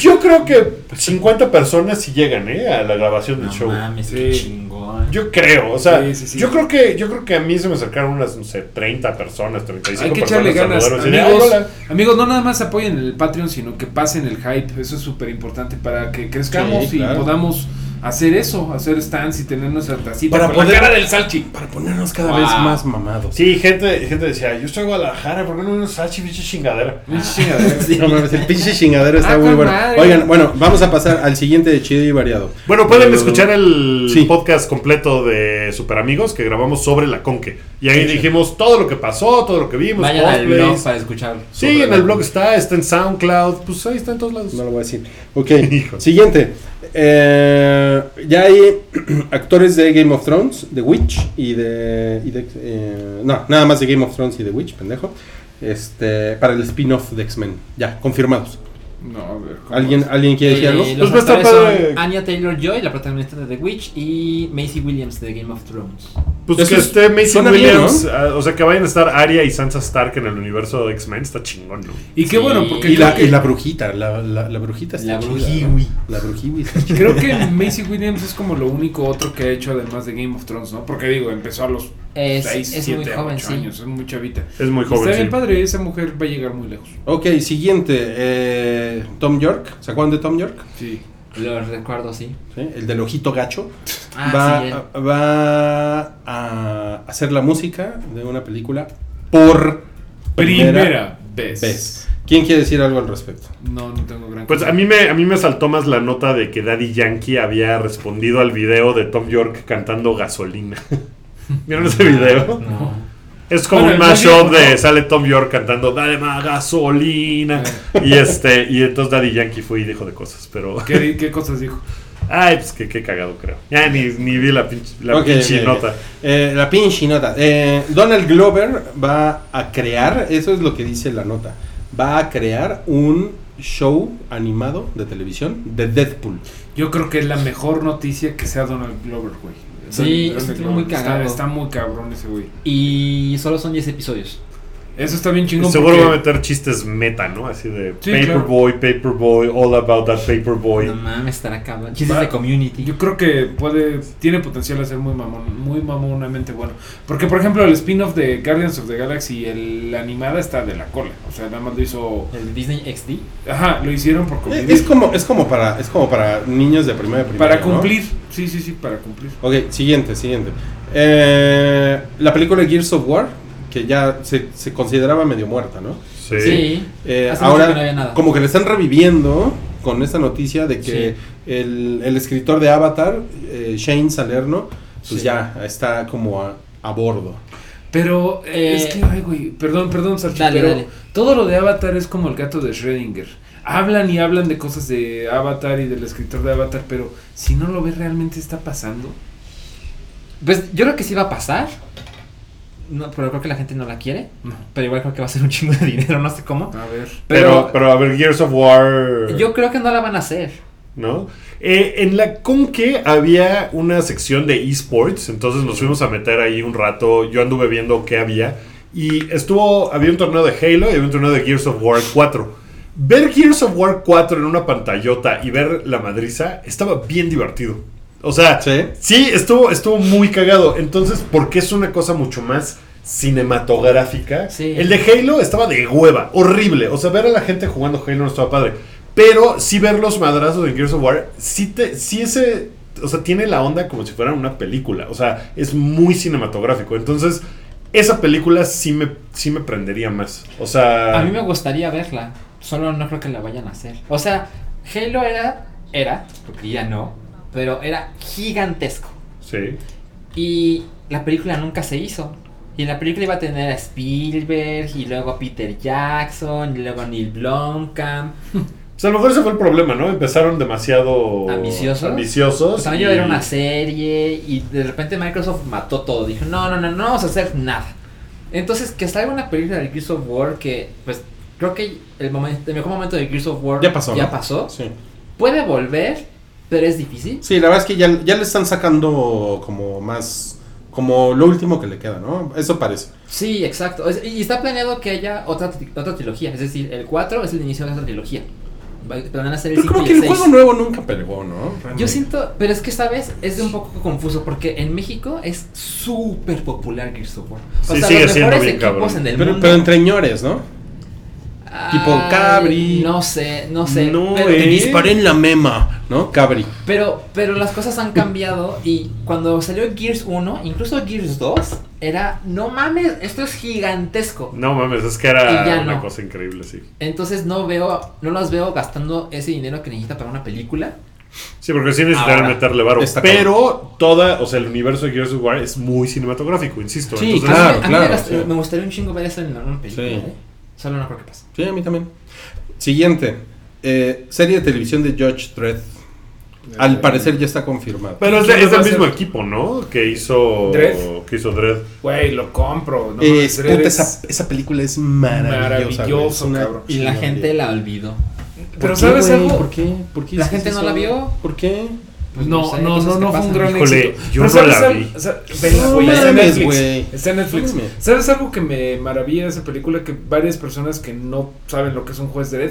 Yo creo que 50 personas sí llegan, ¿eh? A la grabación del No show. mames, Sí. qué chingón. Yo creo, o sea, Sí, sí, sí. yo creo que yo creo que a mí se me acercaron unas, no sé, 30 personas, 35 Hay que personas. echarle ganas. Amigos, amigos, no nada más apoyen el Patreon, sino que pasen el hype. Eso es súper importante para que crezcamos Sí, y podamos hacer eso, hacer stands y tener nuestra tacita Para con poder- la cara del salchi. Para ponernos cada Wow. vez más mamados. Sí, gente, gente decía, yo estoy en Guadalajara, ¿por qué no unos sachi, bicho chingadera? Sí. No mames, el pinche chingadero está Ah, muy bueno. madre. Oigan, bueno, vamos a pasar al siguiente de chido y variado. Bueno, pueden Pero- escuchar el Sí. podcast completo de Super Amigos que grabamos sobre la Conque. Y ahí Sí, sí. dijimos todo lo que pasó, todo lo que vimos, Vayan al blog para escucharlo. Sí, en el blog está, está en SoundCloud, pues ahí está en todos lados. No lo voy a decir. Ok, siguiente. Eh, ya hay actores de Game of Thrones, de Witch y de. eh, no, nada más de Game of Thrones y de Witch, pendejo. Este, para el spin-off de X-Men. Ya, confirmados. No, a ver. ¿cómo ¿Alguien? ¿alguien quiere decir Eh, algo? los Pues va a estar actores padre. son Anya Taylor-Joy, la protagonista de The Witch, y Macy Williams de Game of Thrones. Pues Eso que es- esté Macy bien, Williams, ah, o sea que vayan a estar Arya y Sansa Stark en el universo de X-Men, está chingón, ¿no? Y qué Sí. bueno, porque Y la, que, y la brujita, la, la, la brujita está La brujiwi. ¿no? La brujiwi está creo que Macy Williams es como lo único otro que ha hecho además de Game of Thrones, ¿no? Porque digo, empezó a los Es, 6, es 7, muy 8 joven, sí. años, es muy chavita. Es muy joven. Está sí. bien padre, esa mujer va a llegar muy lejos. Ok, siguiente. eh, Tom York. ¿Se acuerdan de Tom York? Sí. Lo recuerdo, sí. ¿Sí? El del ojito gacho. Ah, va, sí, él. va a hacer la música de una película por Primera, vez. vez. ¿Quién quiere decir algo al respecto? No, no tengo gran Pues cosa. a mí, me, a mí me saltó más la nota de que Daddy Yankee había respondido al video de Tom York cantando gasolina. ¿Vieron ese video? No. Es como Bueno, un mashup de ¿no? sale Tom York cantando Dale más gasolina. y este, y entonces Daddy Yankee fue y dijo de cosas, pero ¿Qué, qué cosas dijo? Ay, pues que qué cagado creo. Ya ni, ni vi la pinche, la Ok, pinche ok, nota. Eh, la pinche nota. Eh, Donald Glover va a crear, eso es lo que dice la nota, va a crear un show animado de televisión de Deadpool. Yo creo que es la mejor noticia que sea Donald Glover, güey. Sí, está muy Está- cagado. Está, muy cabrón ese güey. Y solo son 10 episodios. Eso está bien chingón. Seguro porque- va a meter chistes meta, ¿no? Así de Sí, Paperboy, Paperboy, all about that Paperboy. No mames, estará cabrón. Chistes Va- de community. Yo creo que puede, tiene potencial a ser muy mamón, muy mamonamente bueno. Porque, por ejemplo, el spin-off de Guardians of the Galaxy, el, la animada está de la cola. O sea, nada más lo hizo. El Disney XD. Ajá, lo hicieron por Eh, convivir. Es como, es como para, es como para niños de primera primaria. para ¿no? cumplir. Sí, sí, sí, para cumplir. Ok, siguiente, siguiente. Eh, la película Gears of War, que ya se, se consideraba medio muerta, ¿no? Sí. Sí. Eh, ahora, que no como que le están reviviendo con esta noticia de que el, el escritor de Avatar, eh, Shane Salerno, pues Sí. ya está como a, a bordo. Pero eh, es que, ay, güey, perdón, perdón, Salchi, dale, pero dale. todo lo de Avatar es como el gato de Schrödinger. Hablan y hablan de cosas de Avatar y del escritor de Avatar, pero si no lo ves realmente está pasando. Pues yo creo que sí va a pasar. No, pero creo que la gente no la quiere. No. Pero igual creo que va a ser un chingo de dinero, no sé cómo. A ver. Pero, pero a ver, Gears of War. Yo creo que no la van a hacer. ¿no? Eh, en la Conque había una sección de esports, entonces nos fuimos a meter ahí un rato. Yo anduve viendo qué había. Y estuvo, había un torneo de Halo y había un torneo de Gears of War 4. Ver Gears of War 4 en una pantallota y ver la madriza estaba bien divertido. O sea, ¿Sí? sí, estuvo, estuvo muy cagado. Entonces, porque es una cosa mucho más cinematográfica. Sí. El de Halo estaba de hueva, horrible. O sea, ver a la gente jugando Halo no estaba padre. Pero sí ver los madrazos de Gears of War, sí, te, sí ese, o sea, tiene la onda como si fuera una película. O sea, es muy cinematográfico. Entonces, esa película sí me, sí me prendería más. O sea... A mí me gustaría verla. Solo no creo que la vayan a hacer. O sea, Halo era. Era, porque ya no. Pero era gigantesco. Sí. Y la película nunca se hizo. Y en la película iba a tener a Spielberg, y luego a Peter Jackson, y luego a Neil Blomkamp. Pues a lo mejor ese fue el problema, ¿no? Empezaron demasiado... ¿Ambiciosos? Ambiciosos. Pues también y- era una serie, y de repente Microsoft mató todo. Dijo, no, no, no, no vamos a hacer nada. Entonces, que salga una película de Gears of War que, pues, creo que el, momento, el mejor momento de Gears of War Ya pasó, Ya ¿no? pasó. Sí. Puede volver, pero es difícil. Sí, la verdad es que ya, ya le están sacando como más, como lo último que le queda, ¿no? Eso parece. Sí, exacto. Es- Y está planeado que haya otra, otra trilogía. Es decir, el 4 es el inicio de otra trilogía. A hacer el Pero 5 creo que el el 6. juego nuevo nunca pegó, ¿no? Yo Realmente. siento, pero es que sabes, es de un poco confuso porque en México es súper popular Gears of War. O Sí, sea, sigue los siendo mejores bien equipos cabrón. en el Pero, mundo. pero entre ñores, ¿no? Tipo Cabri. No sé, no sé. No, pero, eh. Te disparé en la mema, ¿no? Cabri. pero, pero las cosas han cambiado y cuando salió Gears 1, incluso Gears 2, era, no mames, esto es gigantesco. No mames, es que era una no. cosa increíble, sí. Entonces no veo, no los veo gastando ese dinero que necesita para una película. Sí, porque sí necesitarían Ahora, meterle varo. Pero toda, o sea, el universo de Gears of War es muy cinematográfico, insisto. Sí, Entonces, claro, a mí, me- a mí me, gast- sí. me gustaría un chingo ver eso en una película. Sí. ¿eh? Solo no creo que pase. Sí, a mí también. Siguiente. Eh, serie de televisión de Judge Dredd. Al parecer ya está confirmado. Pero es, ¿Quién de- lo es a mismo equipo, ¿no? Que hizo. ¿Dredd? Que hizo Dread. Güey, lo compro. No, Eh, Dredd puta, es- esa, esa película es maravillosa. una cabrón. Y la gente la olvidó. Pero ¿Por qué, ¿sabes algo? ¿Por qué? ¿Por qué ¿La gente no eso? la vio? ¿Por qué? Pues no, sé, no, no, no fue un gran Híjole, éxito. yo no ¿sabes la vi. Está en mames, Netflix. güey. Está en Netflix. ¿Sabes algo que me maravilla de esa película? Que varias personas que no saben lo que es un juez de red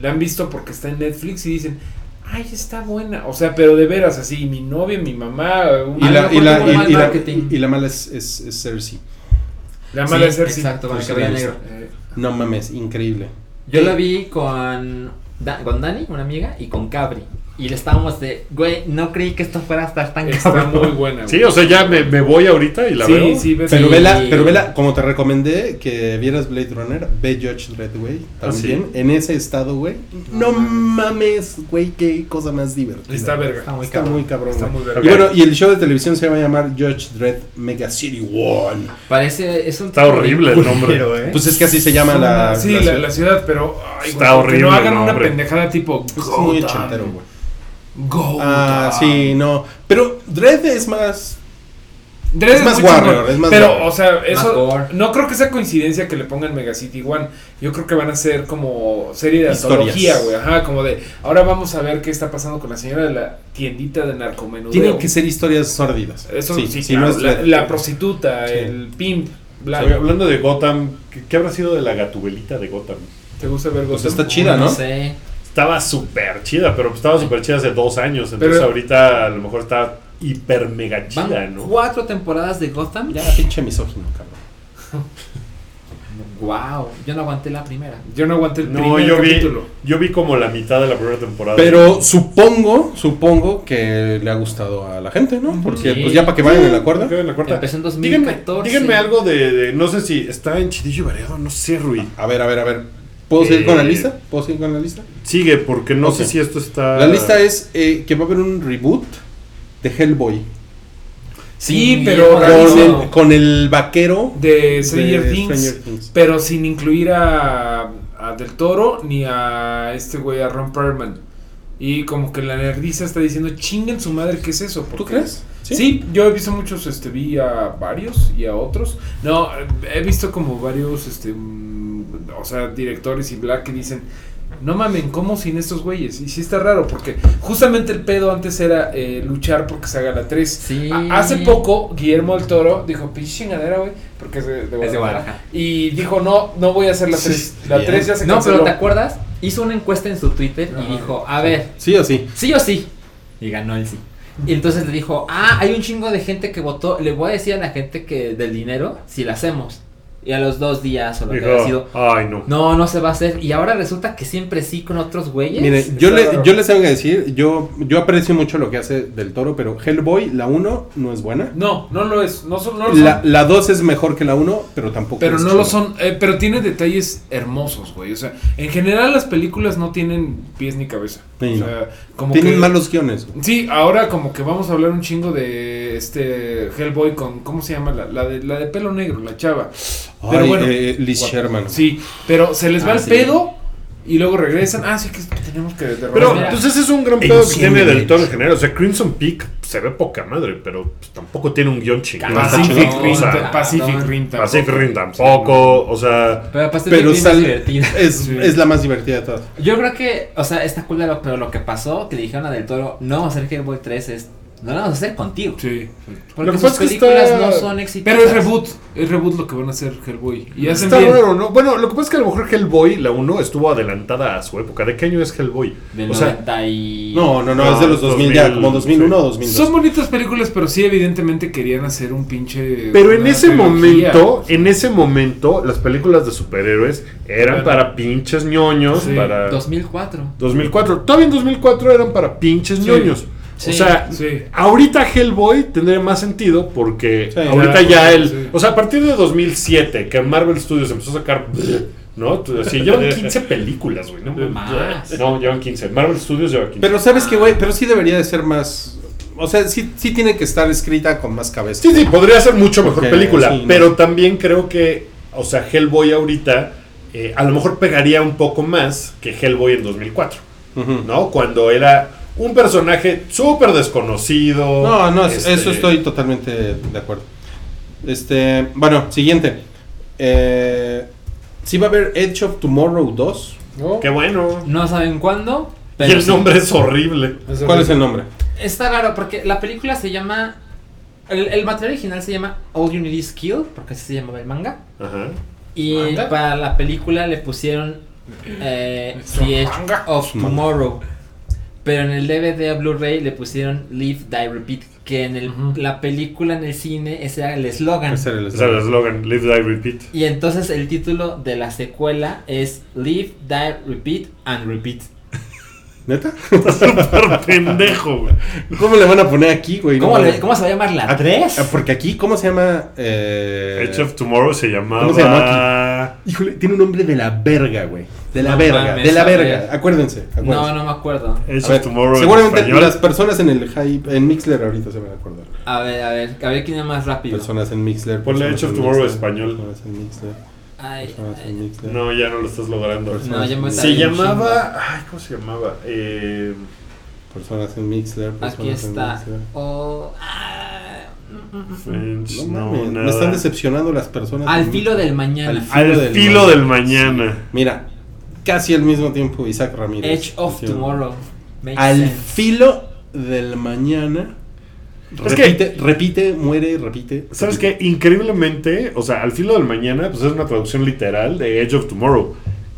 la han visto porque está en Netflix y dicen, ay, está buena. O sea, pero de veras, así, mi novia, mi mamá, un- Y la, y la, y- y la- y la mala es, es, es Cersei. la mala Sí, de Cersei. exacto, con el Pues cabello sí, negro. Eh, No mames, increíble. Yo la vi con, Da- con Dani, una amiga, y con Cabri. Y le estábamos de, güey, no creí que esto fuera a estar tan está cabrón. muy buena. Sí, o sea, ya me, me voy ahorita y la sí, veo. sí, Pero Sí. vela, pero vela, como te recomendé que vieras Blade Runner, ve Judge Dredd, güey. Ah, También, sí. en ese estado, güey. No mames, güey, qué cosa más divertida. Está verga. Está muy Está cabrón. muy cabrón, Está güey. muy verga. Y bueno, y el show de televisión se va a llamar Judge Dredd Mega City One. Parece, es un Está horrible el nombre. ¿eh? Pues es que así se llama la. Sí, la la, ciudad. la ciudad, pero. ay, Está güey, que horrible no el hagan una pendejada tipo. Es muy ochentero, güey. Go. Ah, sí, no. Pero Dread es más. Dredd Es más Warrior, es más Pero, Warrior. o sea, eso. No creo que sea coincidencia que le pongan Mega City One. Yo creo que van a ser como serie de Historias. antología, güey. Ajá, como de. Ahora vamos a ver qué está pasando con la señora de la tiendita de narcomenudeo. Tienen que ser historias sórdidas. Eso sí, sí, si claro, no es la, Dredd. la prostituta, Sí. el pimp. bla- Oye, hablando de Gotham, ¿qué, qué habrá sido de la gatubelita de Gotham? ¿Te gusta ver Pues Gotham? está chida, ¿no? No sé. Estaba súper chida, pero estaba súper chida hace dos años. Entonces Pero- ahorita a lo mejor está hiper mega chida, Van ¿no? cuatro temporadas de Gotham. Ya, pinche misógino, cabrón. Wow, yo no aguanté la primera. Yo no aguanté el No, primer yo vi, yo vi como la mitad de la primera temporada. Pero supongo, supongo que le ha gustado a la gente, ¿no? Porque Sí. pues ya para que vayan en la cuerda. En la cuarta. Empezó en Díganme, 2014. díganme algo de, de- no sé si está en Chidillo y Variado, no sé, Rui. A ver, a ver, a ver. ¿Puedo seguir con la Eh, lista? ¿Puedo seguir con la lista? Sigue, porque no sé si esto está... La lista es eh, que va a haber un reboot de Hellboy. Sí, Sí, pero Con el, con el vaquero de Stranger, de Things, Stranger Things. pero sin incluir a, a Del Toro ni a este güey, a Ron Perlman. Y como que la nerdiza está diciendo, chinguen su madre, ¿qué es eso? ¿Tú crees? Sí. yo he visto muchos, este, vi a varios y a otros. No, he visto como varios, este, o sea, directores y black que dicen, no mamen, ¿cómo sin estos güeyes? Y sí está raro, porque justamente el pedo antes era eh, luchar porque se haga la 3. Sí. A- Hace poco, Guillermo del Toro dijo, pinche chingadera, güey, porque es de, de Es de Guadalajara. Guadalajara. Y dijo, no, no voy a hacer la 3. La bien. 3 ya se No, canceló. pero ¿te acuerdas? Hizo una encuesta en su Twitter y Ajá. dijo, a ver, Sí o sí. sí o sí. Y ganó el sí. Y entonces le dijo, ah, hay un chingo de gente que votó. Le voy a decir a la gente que del dinero si la hacemos. Y a los dos días o lo que haya sido, ay no. no, no se va a hacer. Y ahora resulta que siempre sí con otros güeyes. Mire, yo, le, yo les tengo que decir, yo, yo aprecio mucho lo que hace del toro, pero Hellboy, la 1 no es buena. No, no lo es. No, son, no lo son. La, la 2 es mejor que la 1, pero tampoco Pero es no lo son, eh, pero tiene detalles hermosos, güey. O sea, en general las películas no tienen pies ni cabeza. Sí, o no. sea, como Tienen que- malos guiones. Sí, ahora como que vamos a hablar un chingo de este Hellboy con, ¿cómo se llama? La, la de, la de pelo negro, la chava. Pero Ay, bueno, eh, Liz. Sherman. Sí, pero se les va Ah, el sí. pedo y luego regresan. Ah, sí, que tenemos que derrotar. Pero mira. pues ese es un gran pedo que tiene del toro en general. O sea, Crimson Peak se ve poca madre, pero pues, tampoco tiene un guion chingón. Pacific chingón, Rim, o sea, Pacific. Rim tampoco. Pacific Rim tampoco, o sea... Pero es divertida. es, Sí. es la más divertida de todas. Yo creo que, o sea, está cool, pero- pero lo que pasó, que le dijeron a Del Toro, no hacer Hellboy 3, es, no lo vamos a hacer contigo. Sí. Porque Lo que sus pasa es que películas está- no son exitosas. Pero es reboot, es reboot lo que van a hacer Hellboy. Y hacen Está bien. raro, ¿no? Bueno, lo que pasa es que a lo mejor Hellboy, la 1, estuvo adelantada a su época. ¿De qué año es Hellboy? Del o sea, 90 y... No, no, no, No, es de los 2000, ya, 2000, como 2001 o sí. 2002. Son bonitas películas, pero sí evidentemente querían hacer un pinche... Pero en ese trilogía. momento, en ese momento, las películas de superhéroes eran Bueno. para pinches ñoños, Sí. para 2004. 2004. Todavía en 2004 eran para pinches Sí. ñoños. Sí. O sea, Sí. ahorita Hellboy tendría más sentido porque Sí. ahorita Claro, ya el... sí. O sea, a partir de 2007, que Marvel Studios empezó a sacar... ¿No? Así, llevan 15 películas, güey. ¿no? Más. no, llevan 15. Marvel Studios lleva 15. Pero sabes que, güey, pero sí debería de ser más... O sea, sí, sí tiene que estar escrita con más cabeza. Sí, sí, podría ser mucho mejor Porque, película, sí, no. pero también creo que, o sea, Hellboy ahorita eh, a lo mejor pegaría un poco más que Hellboy en 2004, Ujú. ¿no? Cuando era un personaje súper desconocido. No, no, es- este, eso estoy totalmente de acuerdo. Este, bueno, siguiente. Eh, sí va a haber Edge of Tomorrow 2. ¿No? Qué bueno. No saben cuándo, Y pero el sí. nombre es horrible. ¿Cuál es el nombre? Está raro porque la película se llama... El, el material original se llama All You Need Is Kill, porque así se llamaba el manga. Ajá. Y ¿Manga? para la película le pusieron eh, The Edge of. Tomorrow. Pero en el DVD a Blu-ray le pusieron Live, Die, Repeat. Que en el- la película, en el cine, ese era el eslogan. Ese era el Ese era el eslogan. Live, Die, Repeat. Y entonces el título de la secuela es Live, Die, Repeat and Repeat. ¿Neta? Súper pendejo, güey. ¿Cómo le van a poner aquí, güey? ¿Cómo, No, le- ¿Cómo se va a llamar la Ah, 3? ah, Porque aquí, ¿cómo se llama? Eh, Edge of Tomorrow se llamaba... ¿Cómo se llama Híjole, tiene un nombre de la verga, güey. De la No verga, mames, de la verga. Acuérdense. acuérdense. No, no me acuerdo. Edge A ver, of Tomorrow en seguramente español. las personas en el hype, en Mixler ahorita se van a acordar. A ver, a ver, a ver quién es más rápido. Personas en Mixler. Ponle Edge of en Tomorrow Mixler, español. Personas en Mixler. Ay, Personas ay. en Mixler. No, ya no lo estás logrando. No, ya me Se llamaba. Ay, ¿cómo se llamaba? Eh, Personas en Mixler. personas Aquí en está. Mixler. Oh, ah. French, No, no, mames, nada. me están decepcionando las personas. Al filo del mañana. Al Al filo del mañana. Mira, casi al mismo tiempo Isaac Ramírez. Edge of. Tomorrow. Makes Al sense. filo del mañana. Es que- repite, repite, muere, repite. ¿Sabes qué? Increíblemente, o sea, al filo del mañana, pues es una traducción literal de Edge of Tomorrow.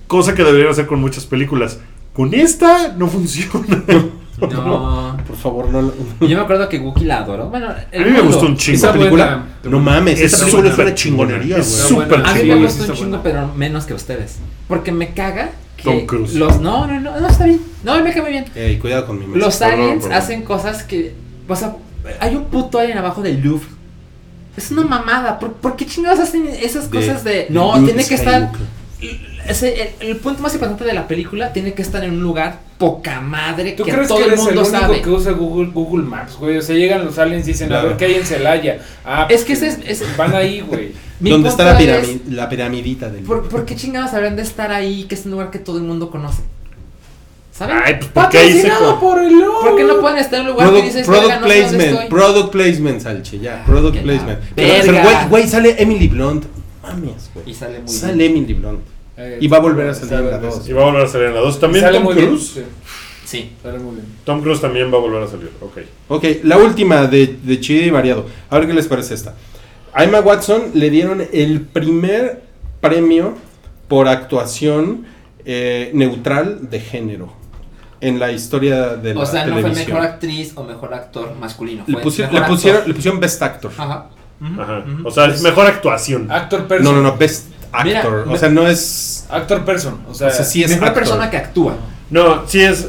Cosa que deberían hacer con muchas películas. Con esta no funciona. No. Por favor, no. Yo me acuerdo que Wookiee la adoró. Bueno, el A mí me gustó un chingo. Esa película. buena. No mames, Es esa película es una chingonería, Es güey. Súper. A mí me gustó un chingo, pero menos que ustedes. Porque me caga que Tom Cruise. los no, no, no, no está bien. No, me cae muy bien. Ey, cuidado con mi. Los aliens hacen cosas que, o sea, hay un puto alien abajo del Louvre. Es una mamada. ¿Por, por qué chingados hacen esas cosas de de no, tiene que estar. Ese, el, el punto más importante de la película tiene que estar en un lugar poca madre ¿Tú que crees todo que el eres el mundo único sabe. que usa Google, Google Maps, güey? O sea, llegan los aliens y dicen, Claro. a ver qué hay en Celaya. Ah, Es que pues, ese es- Van ahí, güey. ¿Dónde está la, es, la piramidita del ¿por, por qué chingados habrían de estar ahí que es un lugar que todo el mundo conoce? ¿Saben? Ay, pues por el lobo. ¿Por qué no pueden estar en un lugar que Product, dices, product "Verga, no sé dónde placement, estoy"? product placement, Salchi, ya, product que la placement. Pero, güey, güey, sale Emily Blunt. Mames, güey. Y sale muy Sale bien. Emily Blunt. Eh, Y va a volver a salir en la dos. dos. Y va a volver a salir en la 2. Y También Tom bien, Cruise. sí, Sí. sale muy bien. Tom Cruise también va a volver a salir. Ok. Ok, la última de, de chido y variado. A ver qué les parece esta. A Emma Watson le dieron el primer premio por actuación eh, neutral de género en la historia de la O sea, no fue mejor actriz o mejor actor masculino. le, Fue pusi- mejor le actor. pusieron, le pusieron Best Actor. Ajá. O sea, es mejor actuación. Actor person. No, no, no, Best Actor. o sea, no es. Actor person. O sea, O sea, sí es mejor actor. persona que actúa. No, sí es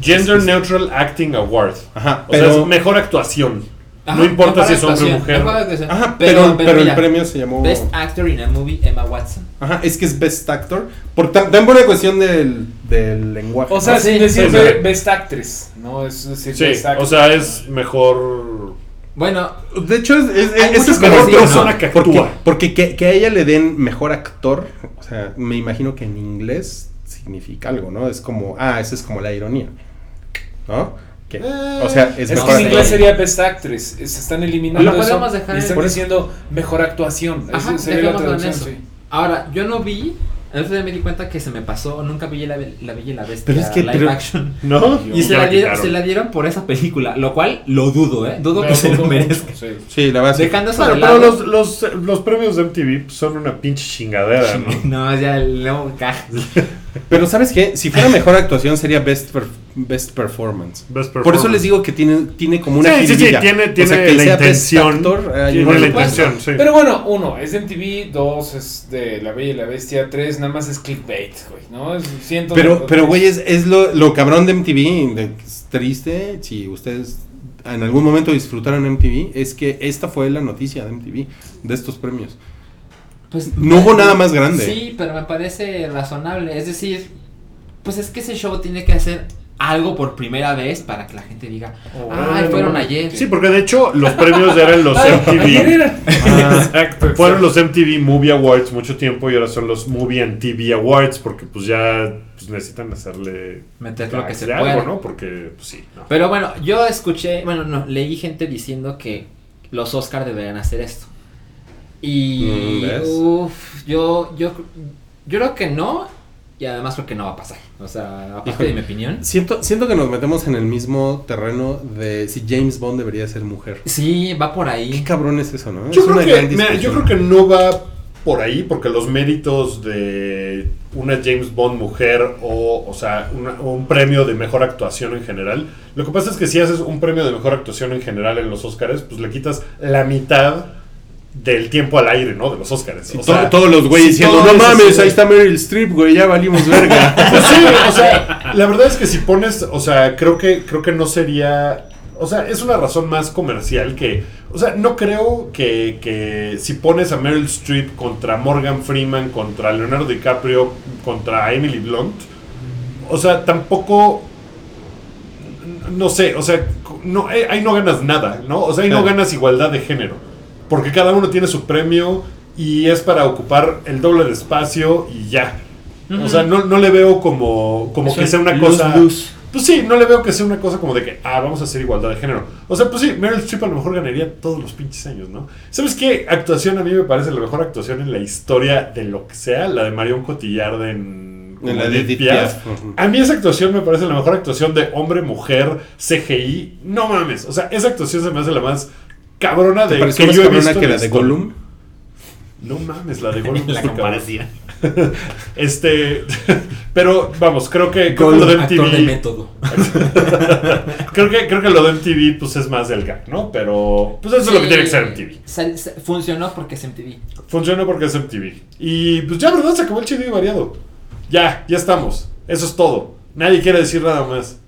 Gender Es- es- Neutral Acting Award. Ajá, O sea, pero. es mejor actuación. Ajá, no importa si es hombre o mujer. Ajá, pero, pero, el mira, premio se llamó. Best Actor in a Movie, Emma Watson. Ajá, es que es Best Actor. Por tan, tan buena cuestión del, del lenguaje. O sea, Sí, sin decir sí, be- sí. best actress. No, es decir Sí, best actor. o sea, es mejor. Bueno, De hecho, es, es, ese muchos es como sí, persona ¿no? que Porque, actúa. porque que, que a ella le den mejor actor, o sea, me imagino que en inglés significa algo, ¿no? Es como, ah, esa es como la ironía, ¿no? Que, o sea, es, Es mejor que en inglés sería best actress. Se están eliminando Lo eso. podemos dejar y están en- diciendo mejor actuación. Ajá, Esa sería la traducción, eso. sí. ahora, yo no vi. El otro día me di cuenta que se me pasó. Nunca vi la, la Bella y la Bestia Pero es que- live pero- action. ¿No? Y se la, dieron, quitaron. se la dieron por esa película. Lo cual lo dudo, ¿eh? Dudo que se lo merezca. sí. Sí, la verdad. Dejando eso Bueno, de pero los, los, los premios de MTV son una pinche chingadera, ¿no? No, ya el nuevo caja. Pero ¿sabes qué? Si fuera mejor actuación sería Best, per- best Performance. Best Por eso les digo que tiene, tiene como una Sí, sí, sí, tiene, O tiene sea, que la sea intención. Actor, hay tiene la intención, sí. Pero bueno, uno es de MTV, dos es de La Bella y la Bestia, tres nada más es clickbait, güey, ¿no? Es ciento Pero, pero güey, es, es lo, lo cabrón de MTV, de- es triste, si ustedes en algún momento disfrutaron MTV, es que esta fue la noticia de MTV, de estos premios. Pues, No hubo nada más grande. Sí, pero me parece razonable. Es decir, pues es que ese show tiene que hacer algo por primera vez para que la gente diga, ay, fueron ayer. Sí, porque de hecho los premios eran los MTV. Ah, Exacto. Fueron los MTV Movie Awards mucho tiempo y ahora son los Movie and TV Awards porque pues ya pues, necesitan hacerle Meter lo que se algo, pueda. ¿no? Porque pues sí, no. Pero bueno, yo escuché, bueno, no, leí gente diciendo que los Oscar deberían hacer esto. Y Mm, ¿ves? uf, yo, yo, yo creo que no, y además creo que no va a pasar. O sea, aparte Híjole. de mi opinión. siento, siento que nos metemos en el mismo terreno de si James Bond debería ser mujer. Sí, va por Qué ahí. cabrón es eso, ¿no? Yo es creo, una que, gran mira, yo creo que no va por ahí porque los méritos de una James Bond mujer o, o sea, una- o un premio de mejor actuación en general, lo que pasa es que si haces un premio de mejor actuación en general en los Oscars, pues le quitas la mitad del tiempo al aire, ¿no? De los Oscars. Sí, O sea, todos los güeyes diciendo, no mames, ahí está Meryl Streep, güey, ya valimos verga. Pues sí, o sea, la verdad es que si pones, o sea, creo que creo que no sería, o sea, es una razón más comercial que, o sea, no creo que, que si pones a Meryl Streep contra Morgan Freeman, contra Leonardo DiCaprio, contra Emily Blunt, o sea, tampoco, no sé, o sea, no, eh, ahí no ganas nada, ¿no? O sea, ahí no ganas igualdad de género, porque cada uno tiene su premio y es para ocupar el doble de espacio y ya. O sea, no, no le veo como, como que sea una lose, cosa. lose. pues sí, no le veo que sea una cosa como de que, ah, vamos a hacer igualdad de género. O sea, pues sí, Meryl Streep a lo mejor ganaría todos los pinches años, ¿no? ¿Sabes qué actuación a mí me parece la mejor actuación en la historia de lo que sea? La de Marion Cotillard en... En la de Edith Piaf. A mí esa actuación me parece la mejor actuación de hombre-mujer CGI. No mames, o sea, esa actuación se me hace la más cabrona ¿Te de pareció que más yo he cabrona visto que la de. Gollum? No mames, la de Gollum. la comparación. Este, pero vamos, creo que, creo que lo Gollum, de actor de MTV, método. creo que, creo que lo de MTV pues es más del gag, ¿no? Pero pues eso es lo que tiene que ser MTV. funcionó porque es MTV. Funciona porque es MTV. Y pues ya, ¿verdad? Se acabó el chido y variado. Ya, ya estamos. Eso es todo. Nadie quiere decir nada más.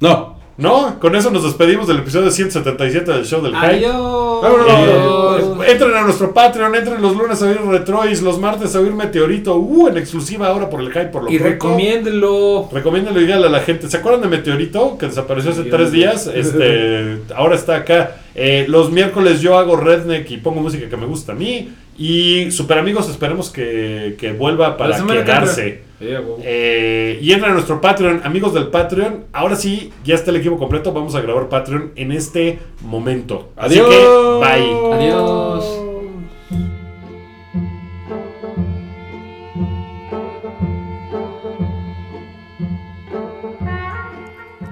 No. ¿No? Con eso nos despedimos del episodio 177 del show del Hype. Adiós. Eh, entren a nuestro Patreon, entren los lunes a oír Retrois, los martes a oír Meteorito, uh, en exclusiva ahora por el hype, por lo Y pronto. recomiéndenlo. Recomiéndalo y díganle a la gente. ¿Se acuerdan de Meteorito? Que desapareció hace tres días. Este, ahora está acá. Eh, los miércoles yo hago Redneck y pongo música que me gusta a mí. Y Super Amigos esperemos que, que vuelva para quedarse. entra. Eh, y entren a nuestro Patreon, amigos del Patreon. Ahora sí, ya está el equipo completo. Vamos a grabar Patreon en este momento. Así Adiós. que, bye. Adiós.